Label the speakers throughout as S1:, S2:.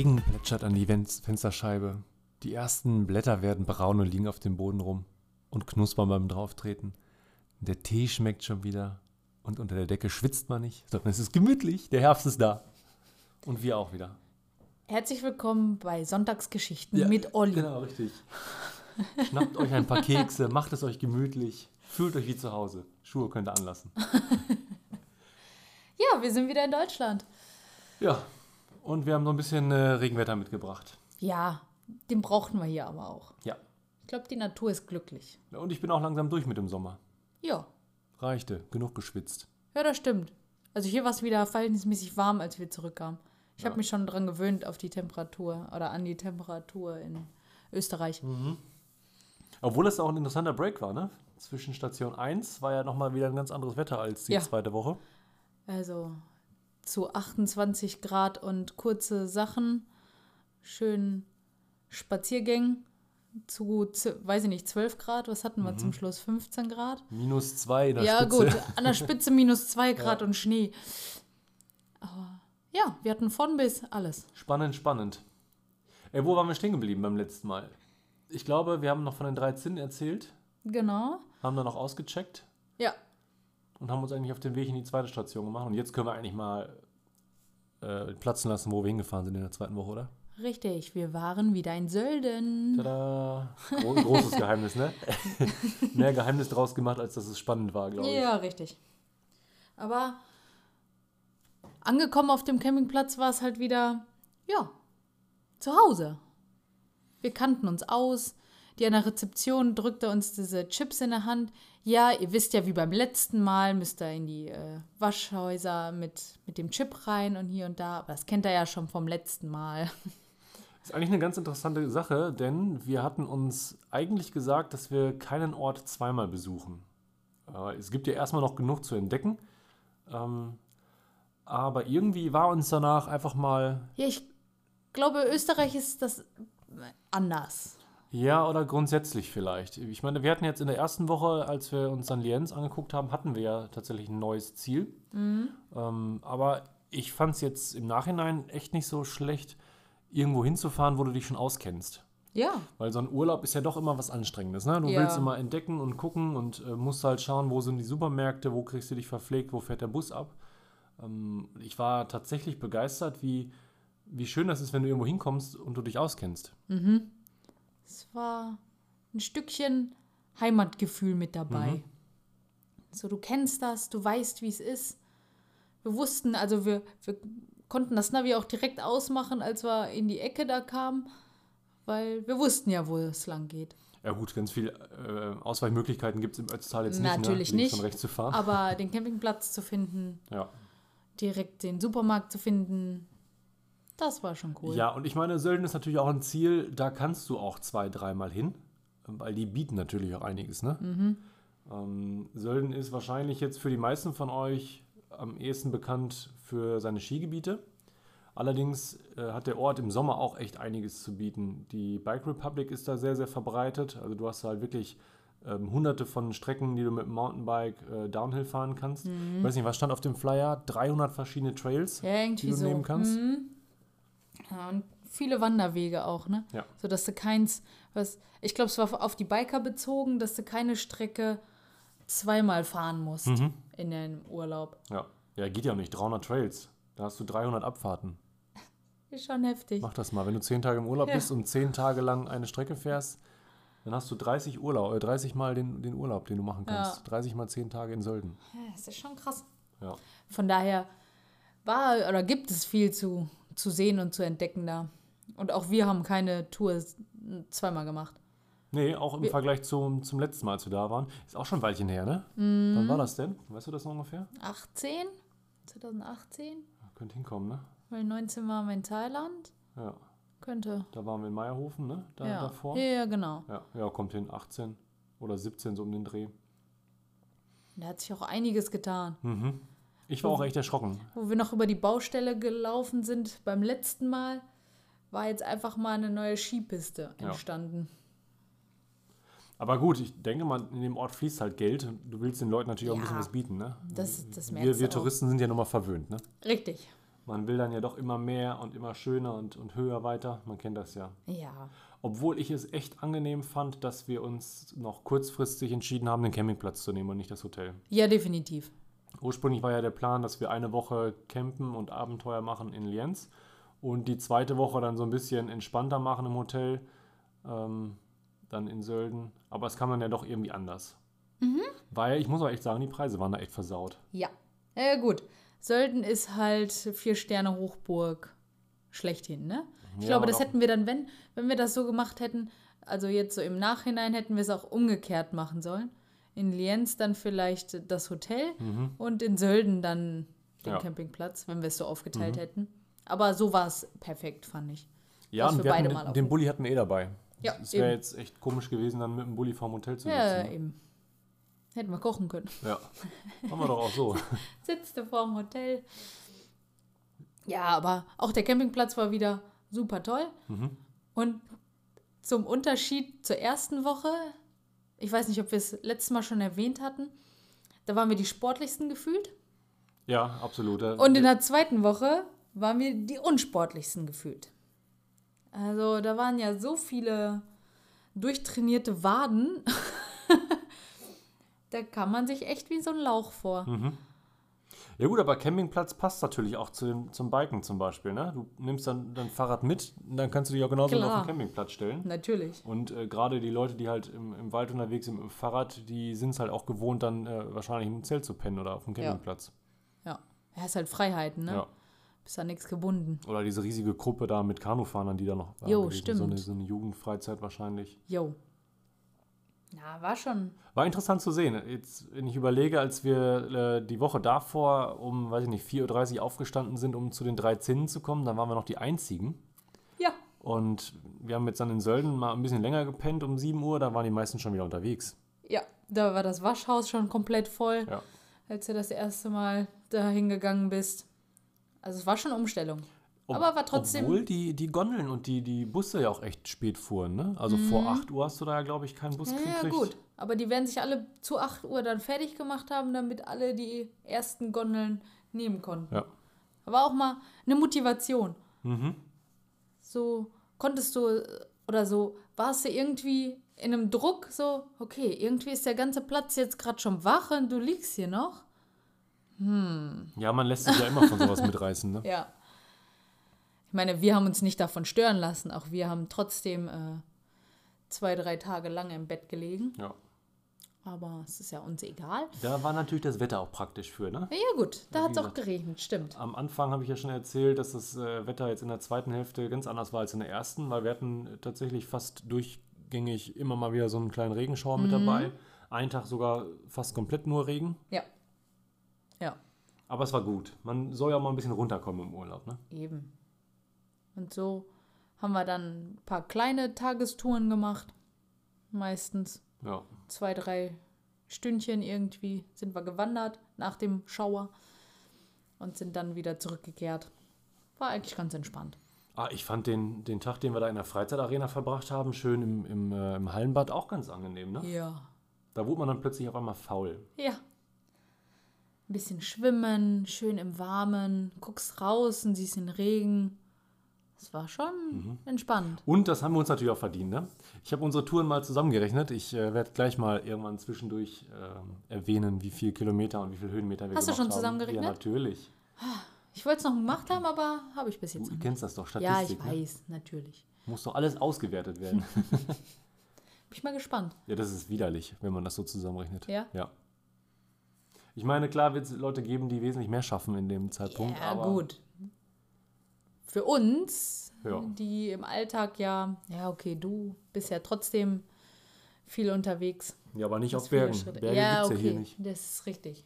S1: Regen plätschert an die Fensterscheibe. Die ersten Blätter werden braun und liegen auf dem Boden rum und knuspern beim Drauftreten. Der Tee schmeckt schon wieder und unter der Decke schwitzt man nicht, sondern es ist gemütlich. Der Herbst ist da. Und wir auch wieder.
S2: Herzlich willkommen bei Sonntagsgeschichten mit Olli.
S1: Genau, richtig. Schnappt euch ein paar Kekse, macht es euch gemütlich, fühlt euch wie zu Hause. Schuhe könnt ihr anlassen.
S2: Ja, wir sind wieder in Deutschland.
S1: Ja, und wir haben noch ein bisschen äh, Regenwetter mitgebracht.
S2: Ja, den brauchten wir hier aber auch.
S1: Ja.
S2: Ich glaube, die Natur ist glücklich.
S1: Und ich bin auch langsam durch mit dem Sommer.
S2: Ja,
S1: Reichte, genug geschwitzt.
S2: ja, das stimmt. Also hier war es wieder verhältnismäßig warm, als wir zurückkamen. Ich habe
S1: Ja.
S2: mich schon dran gewöhnt auf die Temperatur oder an die Temperatur in Österreich.
S1: Obwohl es auch ein interessanter Break war, ne? Zwischen Station 1 war ja nochmal wieder ein ganz anderes Wetter als die
S2: Ja.
S1: zweite Woche.
S2: Also zu 28 Grad und kurze Sachen, schön Spaziergängen zu, weiß ich nicht, 12 Grad. Was hatten wir zum Schluss? 15 Grad?
S1: Minus 2 in der
S2: Ja,
S1: Spitze.
S2: gut, an der Spitze minus 2 Grad und Schnee. Aber ja, wir hatten von bis alles.
S1: Spannend, spannend. Ey, wo waren wir stehen geblieben beim letzten Mal? Ich glaube, wir haben noch von den drei Zinnen erzählt,
S2: Genau.
S1: haben dann noch ausgecheckt
S2: Ja,
S1: und haben uns eigentlich auf den Weg in die zweite Station gemacht. Und jetzt können wir eigentlich mal äh, platzen lassen, wo wir hingefahren sind in der zweiten Woche, oder?
S2: richtig. Wir waren wieder in Sölden.
S1: Tada! Gro großes Geheimnis, ne? Mehr Geheimnis draus gemacht, als dass es spannend war, glaube ich.
S2: Ja, richtig. Aber angekommen auf dem Campingplatz war es halt wieder, ja, zu Hause. Wir kannten uns aus. Die an der Rezeption drückte uns diese Chips in der Hand. Ja, ihr wisst ja, wie beim letzten Mal müsst ihr in die äh, Waschhäuser mit, mit dem Chip rein und hier und da. Aber das kennt ihr ja schon vom letzten Mal.
S1: ist eigentlich eine ganz interessante Sache, denn wir hatten uns eigentlich gesagt, dass wir keinen Ort zweimal besuchen. Äh, es gibt ja erstmal noch genug zu entdecken. Ähm, aber irgendwie war uns danach einfach mal,
S2: Ja, ich glaube, Österreich ist das anders.
S1: Ja oder grundsätzlich vielleicht. Ich meine, wir hatten jetzt in der ersten Woche, als wir uns dann Lienz angeguckt haben, hatten wir ja tatsächlich ein neues Ziel. Ähm, aber ich fand es jetzt im Nachhinein echt nicht so schlecht, irgendwo hinzufahren, wo du dich schon auskennst.
S2: Ja,
S1: Weil so ein Urlaub ist ja doch immer was Anstrengendes. Ne? Du
S2: Ja.
S1: willst immer entdecken und gucken und äh, musst halt schauen, wo sind die Supermärkte, wo kriegst du dich verpflegt, wo fährt der Bus ab. Ähm, ich war tatsächlich begeistert, wie, wie schön das ist, wenn du irgendwo hinkommst und du dich auskennst.
S2: Es war ein Stückchen Heimatgefühl mit dabei. So, du kennst das, du weißt, wie es ist. Wir wussten, also wir, wir konnten das Navi auch direkt ausmachen, als wir in die Ecke da kamen, weil wir wussten ja, wo es lang geht.
S1: Ja gut, ganz viele äh, Ausweichmöglichkeiten gibt es im Ötztal jetzt
S2: Natürlich
S1: nicht, ne?
S2: nicht.
S1: und rechts zu fahren.
S2: Aber den Campingplatz zu finden,
S1: ja.
S2: direkt den Supermarkt zu finden, das war schon cool.
S1: ja, und ich meine, Sölden ist natürlich auch ein Ziel, da kannst du auch zwei, dreimal hin, weil die bieten natürlich auch einiges. Ne? Ähm, Sölden ist wahrscheinlich jetzt für die meisten von euch am ehesten bekannt für seine Skigebiete. Allerdings äh, hat der Ort im Sommer auch echt einiges zu bieten. Die Bike Republic ist da sehr, sehr verbreitet. Also du hast halt wirklich ähm, hunderte von Strecken, die du mit dem Mountainbike äh, Downhill fahren kannst. Ich weiß nicht, was stand auf dem Flyer? 300 verschiedene Trails,
S2: Ja,
S1: die du
S2: so.
S1: nehmen kannst.
S2: Ja, und viele Wanderwege auch, ne?
S1: Ja.
S2: So dass du keins, was, ich glaube, es war auf die Biker bezogen, dass du keine Strecke zweimal fahren musst
S1: Mhm.
S2: in den Urlaub.
S1: Ja. ja, geht ja auch nicht. 300 Trails. Da hast du 300 Abfahrten.
S2: Ist schon heftig.
S1: Mach das mal. Wenn du 10 Tage im Urlaub
S2: Ja.
S1: bist und 10 Tage lang eine Strecke fährst, dann hast du 30 Urlaub, äh, 30 Mal den, den Urlaub, den du machen kannst.
S2: Ja.
S1: 30 mal 10 Tage in Sölden.
S2: Ja, das ist schon krass.
S1: Ja.
S2: Von daher war oder gibt es viel zu, zu sehen und zu entdecken da. Und auch wir haben keine Tour zweimal gemacht.
S1: Nee, auch im
S2: Wir-
S1: Vergleich zum, zum letzten Mal, als wir da waren. Ist auch schon ein Weilchen her, ne?
S2: Mhm.
S1: Wann war das denn? Weißt du das noch ungefähr?
S2: 18? 2018?
S1: Ja, könnte hinkommen, ne?
S2: Weil 19 waren wir in Thailand.
S1: Ja.
S2: Könnte.
S1: Da waren wir in Meierhofen, ne? Da,
S2: ja.
S1: Davor.
S2: ja, ja, genau.
S1: Ja, ja, kommt hin. 18 oder 17 so um den Dreh.
S2: Da hat sich auch einiges getan.
S1: Mhm. Ich war auch echt erschrocken.
S2: Wo wir noch über die Baustelle gelaufen sind beim letzten Mal, war jetzt einfach mal eine neue Skipiste
S1: Ja.
S2: entstanden.
S1: Aber gut, ich denke mal, in dem Ort fließt halt Geld. Du willst den Leuten natürlich auch ein
S2: Ja.
S1: bisschen was bieten, ne?
S2: Das, das
S1: Wir,
S2: merkst
S1: wir. Touristen sind ja nochmal verwöhnt, ne?
S2: Richtig.
S1: Man will dann ja doch immer mehr und immer schöner und, und höher weiter. Man kennt das ja.
S2: Ja.
S1: Obwohl ich es echt angenehm fand, dass wir uns noch kurzfristig entschieden haben, den Campingplatz zu nehmen und nicht das Hotel.
S2: Ja, definitiv.
S1: Ursprünglich war ja der Plan, dass wir eine Woche campen und Abenteuer machen in Lienz und die zweite Woche dann so ein bisschen entspannter machen im Hotel, ähm, dann in Sölden. Aber es kam dann ja doch irgendwie anders. Weil ich muss auch echt sagen, die Preise waren da echt versaut.
S2: Ja. Ja, gut. Sölden ist halt vier Sterne Hochburg schlechthin, ne? Ich
S1: Ja,
S2: glaube, das hätten wir dann, wenn, wenn wir das so gemacht hätten, also jetzt so im Nachhinein hätten wir es auch umgekehrt machen sollen. In Lienz dann vielleicht das Hotel und in Sölden dann den
S1: Ja.
S2: Campingplatz, wenn wir es so aufgeteilt hätten. Aber so war es perfekt, fand ich.
S1: Ja, und wir hatten, den, den Bulli hatten wir eh dabei.
S2: Ja,
S1: es wäre jetzt echt komisch gewesen, dann mit dem Bulli vorm Hotel zu
S2: Ja,
S1: sitzen. ne?
S2: eben. Hätten wir kochen können.
S1: Ja, machen wir doch auch so.
S2: Sitzt vorm Hotel. Ja, aber auch der Campingplatz war wieder super toll. Und zum Unterschied zur ersten Woche, ich weiß nicht, ob wir es letztes Mal schon erwähnt hatten, da waren wir die sportlichsten gefühlt.
S1: Ja, absolut. Äh,
S2: Und in der zweiten Woche waren wir die unsportlichsten gefühlt. Also da waren ja so viele durchtrainierte Waden. da kam man sich echt wie so ein Lauch vor.
S1: Ja gut, aber Campingplatz passt natürlich auch zu dem, zum Biken zum Beispiel. Ne? Du nimmst dann dein Fahrrad mit, dann kannst du dich auch genauso
S2: Klar.
S1: auf den Campingplatz stellen.
S2: Natürlich.
S1: Und äh, gerade die Leute, die halt im, im Wald unterwegs sind mit dem Fahrrad, die sind es halt auch gewohnt, dann äh, wahrscheinlich im Zelt zu pennen oder auf dem
S2: Ja.
S1: Campingplatz.
S2: Ja. Ja, ist halt Freiheiten, ne?
S1: Ja.
S2: Bist an nichts gebunden.
S1: Oder diese riesige Gruppe da mit Kanufahrern, die da noch
S2: Jo,
S1: gewesen. So
S2: stimmt.
S1: eine, so eine Jugendfreizeit wahrscheinlich.
S2: Jo. Ja, war schon.
S1: War interessant zu sehen. Jetzt, wenn ich überlege, als wir äh, die Woche davor um, weiß ich nicht, 4.30 Uhr aufgestanden sind, um zu den drei Zinnen zu kommen, dann waren wir noch die Einzigen.
S2: Ja.
S1: Und wir haben jetzt dann in Sölden mal ein bisschen länger gepennt um 7 Uhr, da waren die meisten schon wieder unterwegs.
S2: Ja, da war das Waschhaus schon komplett voll,
S1: Ja.
S2: als du das erste Mal da hingegangen bist. Also es war schon Umstellung.
S1: Ob-
S2: Aber war trotzdem-
S1: Obwohl die, die Gondeln und die, die Busse ja auch echt spät fuhren, ne? Also vor 8 Uhr hast du da ja, glaube ich, keinen Bus
S2: Mhm. Ja, ja,
S1: gekriegt.
S2: gut. Aber die werden sich alle zu 8 Uhr dann fertig gemacht haben, damit alle die ersten Gondeln nehmen konnten.
S1: Ja.
S2: Aber auch mal eine Motivation.
S1: Mhm.
S2: So konntest du oder so, warst du irgendwie in einem Druck, so, okay, irgendwie ist der ganze Platz jetzt gerade schon wach und du liegst hier noch.
S1: Ja, man lässt sich ja immer von sowas mitreißen, ne?
S2: Ja. Ich meine, wir haben uns nicht davon stören lassen. Auch wir haben trotzdem äh, zwei, drei Tage lang im Bett gelegen.
S1: Ja.
S2: Aber es ist ja uns egal.
S1: Da war natürlich das Wetter auch praktisch für, ne?
S2: Ja, ja gut, da
S1: Ja,
S2: hat es auch geregnet, stimmt.
S1: Am Anfang habe ich ja schon erzählt, dass das äh, Wetter jetzt in der zweiten Hälfte ganz anders war als in der ersten, weil wir hatten tatsächlich fast durchgängig immer mal wieder so einen kleinen Regenschauer mit dabei. Einen Tag sogar fast komplett nur Regen.
S2: Ja. Ja,
S1: Aber es war gut. Man soll ja auch mal ein bisschen runterkommen im Urlaub, ne?
S2: eben. Und so haben wir dann ein paar kleine Tagestouren gemacht. Meistens
S1: Ja.
S2: zwei, drei Stündchen irgendwie sind wir gewandert nach dem Schauer und sind dann wieder zurückgekehrt. War eigentlich ganz entspannt.
S1: Ah, ich fand den, den Tag, den wir da in der Freizeitarena verbracht haben, schön im, im, äh, im Hallenbad auch ganz angenehm, ne?
S2: Ja.
S1: Da wurde man dann plötzlich auf einmal faul.
S2: Ja. Ein bisschen schwimmen, schön im Warmen, guckst raus und siehst den Regen. Es war schon entspannt.
S1: Und das haben wir uns natürlich auch verdient. Ne? Ich habe unsere Touren mal zusammengerechnet. Ich äh, werde gleich mal irgendwann zwischendurch ähm, erwähnen, wie viele Kilometer und wie viele Höhenmeter wir
S2: Hast du
S1: gemacht
S2: schon
S1: haben.
S2: zusammengerechnet?
S1: Ja, natürlich.
S2: Ich wollte es noch gemacht haben, aber habe ich bis jetzt
S1: Du
S2: noch nicht.
S1: kennst das doch,
S2: Ja, ich
S1: Statistik. ne?
S2: weiß, natürlich.
S1: Muss doch alles ausgewertet werden.
S2: Bin ich mal gespannt.
S1: ja, das ist widerlich, wenn man das so zusammenrechnet.
S2: Ja?
S1: Ja. Ich meine, klar wird es Leute geben, die wesentlich mehr schaffen in dem Zeitpunkt.
S2: Ja, gut. Für uns,
S1: Ja.
S2: die im Alltag ja, ja, okay, du bist ja trotzdem viel unterwegs.
S1: Ja, aber nicht auf Bergen.
S2: Schritte.
S1: Berge
S2: ja,
S1: gibt es
S2: okay,
S1: ja hier nicht.
S2: das ist richtig.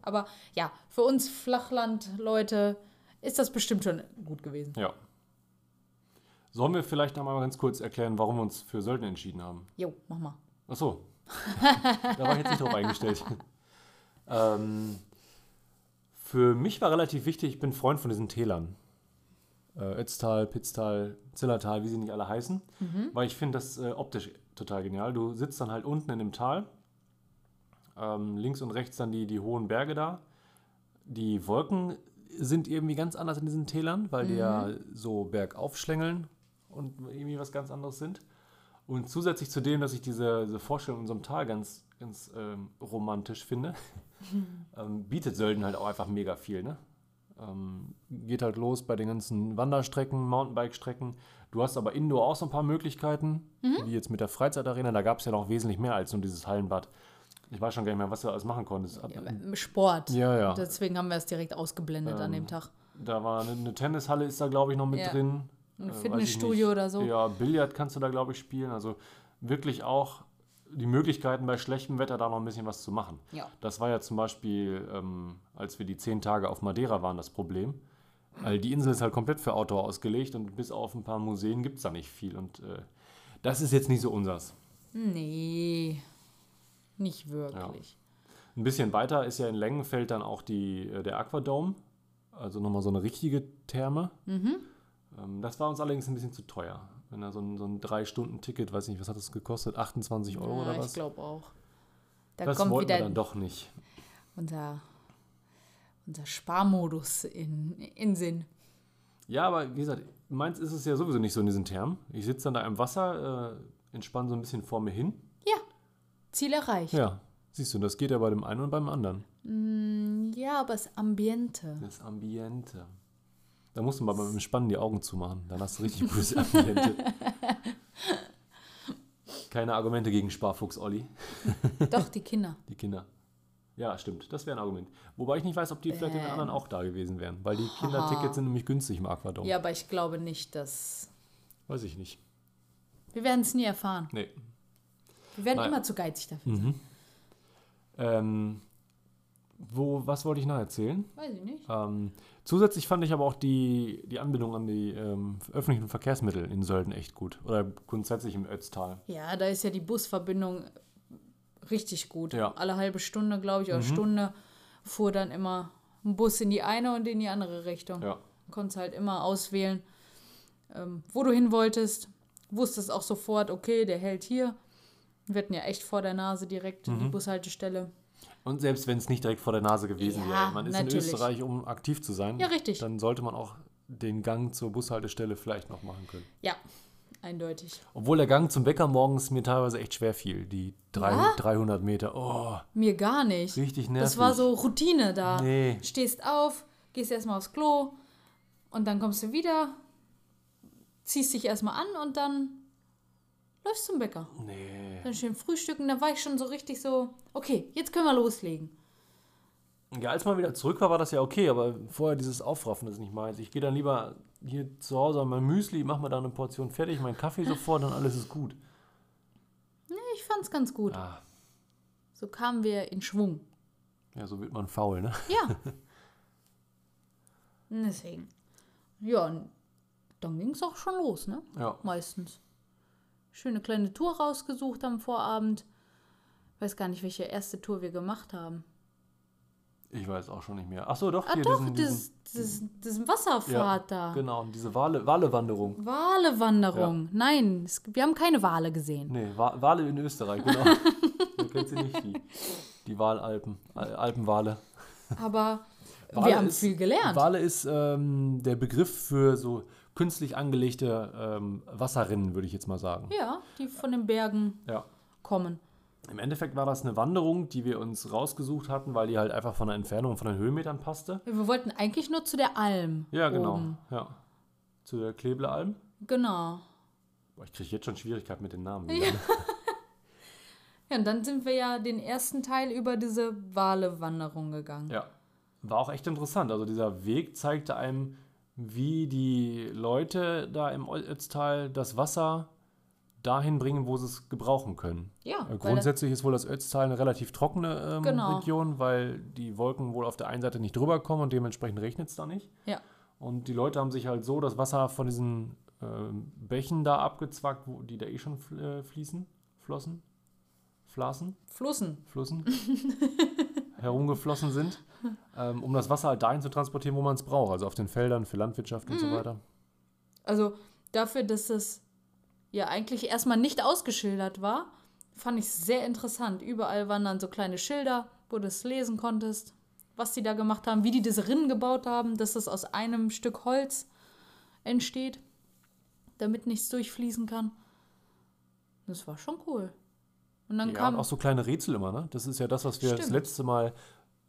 S2: Aber ja, für uns Flachland-Leute ist das bestimmt schon gut gewesen.
S1: Ja. Sollen wir vielleicht noch mal ganz kurz erklären, warum wir uns für Sölden entschieden haben?
S2: Jo, mach mal.
S1: Ach so. da war ich jetzt nicht drauf eingestellt. ähm, für mich war relativ wichtig, ich bin Freund von diesen Tälern. Äh, Ötztal, Pitztal, Zillertal, wie sie nicht alle heißen. Weil ich finde das äh, optisch total genial. Du sitzt dann halt unten in dem Tal. Ähm, links und rechts dann die, die hohen Berge da. Die Wolken sind irgendwie ganz anders in diesen Tälern, weil die ja so bergauf schlängeln und irgendwie was ganz anderes sind. Und zusätzlich zu dem, dass ich diese, diese Vorstellung in so einem Tal ganz, ganz ähm, romantisch finde, ähm, bietet Sölden halt auch einfach mega viel. Ne? Ähm, geht halt los bei den ganzen Wanderstrecken, Mountainbike-Strecken. Du hast aber indoor auch so ein paar Möglichkeiten, wie jetzt mit der Freizeitarena. Da gab es ja noch wesentlich mehr als nur dieses Hallenbad. Ich weiß schon gar nicht mehr, was du alles machen konntest.
S2: Sport.
S1: Ja, ja.
S2: Deswegen haben wir es direkt ausgeblendet an dem Tag.
S1: Da war eine, eine Tennishalle, ist da glaube ich noch mit
S2: Ja.
S1: drin.
S2: Ein
S1: Äh,
S2: Fitnessstudio oder so.
S1: Ja, Billard kannst du da glaube ich spielen. Also wirklich auch die Möglichkeiten bei schlechtem Wetter da noch ein bisschen was zu machen.
S2: Ja.
S1: Das war ja zum Beispiel, ähm, als wir die zehn Tage auf Madeira waren, das Problem. Weil die Insel ist halt komplett für Outdoor ausgelegt und bis auf ein paar Museen gibt es da nicht viel. Und äh, das ist jetzt nicht so unsers.
S2: Nee, nicht wirklich.
S1: Ein bisschen weiter ist ja in Längenfeld dann auch die, äh, der Aquadome. Also nochmal so eine richtige Therme.
S2: Mhm.
S1: Ähm, das war uns allerdings ein bisschen zu teuer. Wenn da so ein, so ein Drei-Stunden-Ticket, weiß nicht, was hat das gekostet? 28 Euro
S2: Ja,
S1: oder
S2: ich
S1: was?
S2: glaube auch. Da
S1: das
S2: kommt
S1: wollten wir
S2: wieder
S1: dann doch nicht.
S2: unser, unser Sparmodus in, in Sinn.
S1: Ja, aber wie gesagt, meins ist es ja sowieso nicht so in diesen Thermen. Ich sitze dann da im Wasser, äh, entspanne so ein bisschen vor mir hin.
S2: Ja, Ziel erreicht.
S1: Ja, siehst du, das geht ja bei dem einen und beim anderen.
S2: Ja, aber das Ambiente.
S1: Das Ambiente. Da musst du mal beim Entspannen die Augen zumachen. Dann hast du richtig gutes Ambiente. Keine Argumente gegen Sparfuchs, Olli.
S2: Doch, die Kinder.
S1: Die Kinder. Ja, stimmt. Das wäre ein Argument. Wobei ich nicht weiß, ob die vielleicht den anderen auch da gewesen wären. Weil die Kindertickets sind nämlich günstig im Aquadome.
S2: Ja, aber ich glaube nicht, dass.
S1: Weiß ich nicht.
S2: Wir werden es nie erfahren.
S1: Nee.
S2: Wir werden
S1: Nein.
S2: immer zu geizig dafür.
S1: Mhm. Ähm, wo, was wollte ich noch erzählen?
S2: Weiß ich nicht.
S1: Ähm, zusätzlich fand ich aber auch die, die Anbindung an die ähm, öffentlichen Verkehrsmittel in Sölden echt gut. Oder grundsätzlich im Ötztal.
S2: Ja, da ist ja die Busverbindung richtig gut.
S1: Ja.
S2: Alle halbe Stunde, glaube ich, oder Stunde fuhr dann immer ein Bus in die eine und in die andere Richtung.
S1: Ja.
S2: Du konntest halt immer auswählen, ähm, wo du hin wolltest. Wusstest auch sofort, okay, der hält hier. Wir hatten ja echt vor der Nase direkt die Bushaltestelle.
S1: Und selbst wenn es nicht direkt vor der Nase gewesen
S2: Ja,
S1: wäre, man ist
S2: natürlich.
S1: in Österreich, um aktiv zu sein,
S2: Ja, richtig.
S1: dann sollte man auch den Gang zur Bushaltestelle vielleicht noch machen können.
S2: Ja, eindeutig.
S1: Obwohl der Gang zum Bäcker morgens mir teilweise echt schwer fiel. Die drei,
S2: Ja?
S1: 300 Meter. Oh,
S2: Mir gar nicht.
S1: richtig nervig.
S2: Das war so Routine da.
S1: Nee.
S2: Stehst auf, gehst erstmal aufs Klo und dann kommst du wieder, ziehst dich erstmal an und dann läufst zum Bäcker.
S1: Nee.
S2: Dann schön frühstücken, da war ich schon so richtig so, okay, jetzt können wir loslegen.
S1: Ja, als man wieder zurück war, war das ja okay, aber vorher dieses Aufraffen ist nicht meins. Ich gehe dann lieber hier zu Hause an mein Müsli, mach mir da eine Portion fertig, meinen Kaffee sofort und alles ist gut.
S2: Ich fand's ganz gut.
S1: Ah,
S2: So kamen wir in Schwung.
S1: ja, so wird man faul, ne?
S2: Ja. Deswegen. Ja, und dann ging's auch schon los, ne?
S1: Ja.
S2: Meistens. Schöne kleine Tour rausgesucht am Vorabend. Weiß gar nicht, welche erste Tour wir gemacht haben.
S1: Ich weiß auch schon nicht mehr. Ach so, doch,
S2: Ah
S1: hier
S2: doch,
S1: diesen,
S2: das,
S1: diesen,
S2: das, das Wasserfahrt da.
S1: Genau, diese Wale, Walewanderung.
S2: Walewanderung. Nein, es, wir haben keine Wale gesehen.
S1: Nee, Wa Wale in Österreich, genau. Wer kennt sie nicht, die, die Walalpen, Al Alpenwale.
S2: Aber
S1: Wale
S2: wir haben
S1: ist-
S2: viel gelernt.
S1: Wale ist ähm, der Begriff für so künstlich angelegte ähm, Wasserrinnen, würde ich jetzt mal sagen.
S2: Ja, die von den Bergen
S1: Ja.
S2: kommen.
S1: Im Endeffekt war das eine Wanderung, die wir uns rausgesucht hatten, weil die halt einfach von der Entfernung, von den Höhenmetern passte.
S2: Wir wollten eigentlich nur zu der Alm.
S1: Ja, genau.
S2: Oben.
S1: Ja. Zu der Kleblealm.
S2: Genau.
S1: Boah, ich kriege jetzt schon Schwierigkeiten mit den Namen. ne?
S2: Ja, und dann sind wir ja den ersten Teil über diese Wale-Wanderung gegangen.
S1: Ja. War auch echt interessant. Also dieser Weg zeigte einem, wie die Leute da im Ötztal das Wasser dahin bringen, wo sie es gebrauchen können.
S2: Ja,
S1: Äh, Grundsätzlich ist wohl das Ötztal eine relativ trockene ähm,
S2: Genau.
S1: Region, weil die Wolken wohl auf der einen Seite nicht drüber kommen und dementsprechend regnet es da nicht.
S2: Ja.
S1: Und die Leute haben sich halt so das Wasser von diesen ähm, Bächen da abgezwackt, wo die da eh schon fl äh, fließen, flossen, flassen,
S2: Flussen.
S1: Flussen, herumgeflossen sind, ähm, um das Wasser halt dahin zu transportieren, wo man es braucht, also auf den Feldern für Landwirtschaft und so
S2: Mhm.
S1: weiter.
S2: Also dafür, dass das ja eigentlich erstmal nicht ausgeschildert war, fand ich es sehr interessant. Überall waren dann so kleine Schilder, wo du es lesen konntest, was die da gemacht haben, wie die diese Rinnen gebaut haben, dass das aus einem Stück Holz entsteht, damit nichts durchfließen kann. Das war schon cool. Und dann
S1: Ja,
S2: kam
S1: und auch so kleine Rätsel immer, ne? Das ist ja das, was wir das
S2: Stimmt.
S1: letzte Mal,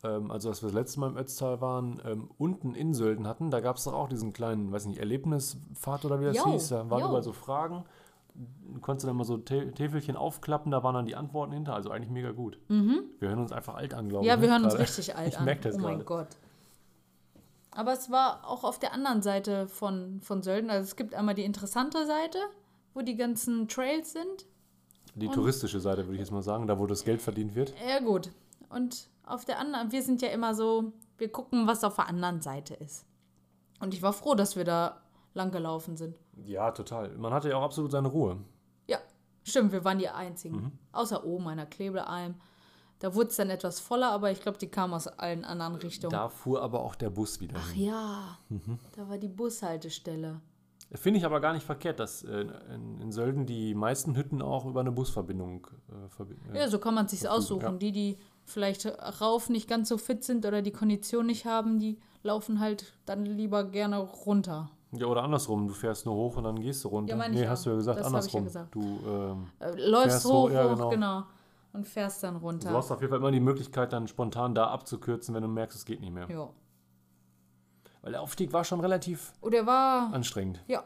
S1: ähm, also als wir das letzte Mal im Ötztal waren, ähm, unten in Sölden hatten, da gab es doch auch diesen kleinen, weiß nicht, Erlebnispfad oder wie das
S2: Jo,
S1: hieß. Da waren
S2: jo.
S1: überall so Fragen. Du konntest dann mal so Tä- Täfelchen aufklappen, da waren dann die Antworten hinter, also eigentlich mega gut. Wir hören uns einfach alt an, glaube
S2: Mhm. Ja,
S1: ich.
S2: wir
S1: ne?
S2: hören uns
S1: Gerade.
S2: richtig alt
S1: Ich
S2: an.
S1: merk das
S2: oh mein
S1: gerade.
S2: Gott. Aber es war auch auf der anderen Seite von, von Sölden. Also es gibt einmal die interessante Seite, wo die ganzen Trails sind.
S1: Die touristische Seite, würde ich jetzt mal sagen, da wo das Geld verdient wird.
S2: Ja, gut. Und auf der anderen, wir sind ja immer so, wir gucken, was auf der anderen Seite ist. Und ich war froh, dass wir da lang gelaufen sind.
S1: Ja, total. Man hatte ja auch absolut seine Ruhe.
S2: Ja, stimmt, wir waren die Einzigen.
S1: Mhm.
S2: Außer oben einer Klebealm. Da wurde es dann etwas voller, aber ich glaube, die kamen aus allen anderen Richtungen.
S1: Da fuhr aber auch der Bus wieder
S2: Ach
S1: hin.
S2: ja,
S1: Mhm.
S2: da war die Bushaltestelle.
S1: Finde ich aber gar nicht verkehrt, dass äh, in, in Sölden die meisten Hütten auch über eine Busverbindung äh, verbinden.
S2: Ja, so kann man sich
S1: verfügen,
S2: aussuchen.
S1: ja.
S2: Die, die vielleicht rauf nicht ganz so fit sind oder die Kondition nicht haben, die laufen halt dann lieber gerne runter.
S1: Ja, oder andersrum, du fährst nur hoch und dann gehst du runter.
S2: Ja,
S1: nee, hast
S2: auch.
S1: du ja gesagt,
S2: Das ich ja
S1: andersrum.
S2: gesagt.
S1: Du, ähm,
S2: Äh, läufst hoch,
S1: hoch, ja, genau.
S2: genau. Und fährst dann runter.
S1: du hast auf jeden Fall immer die Möglichkeit, dann spontan da abzukürzen, wenn du merkst, es geht nicht mehr.
S2: ja.
S1: Weil der Aufstieg war schon relativ
S2: Oh, war,
S1: anstrengend.
S2: ja.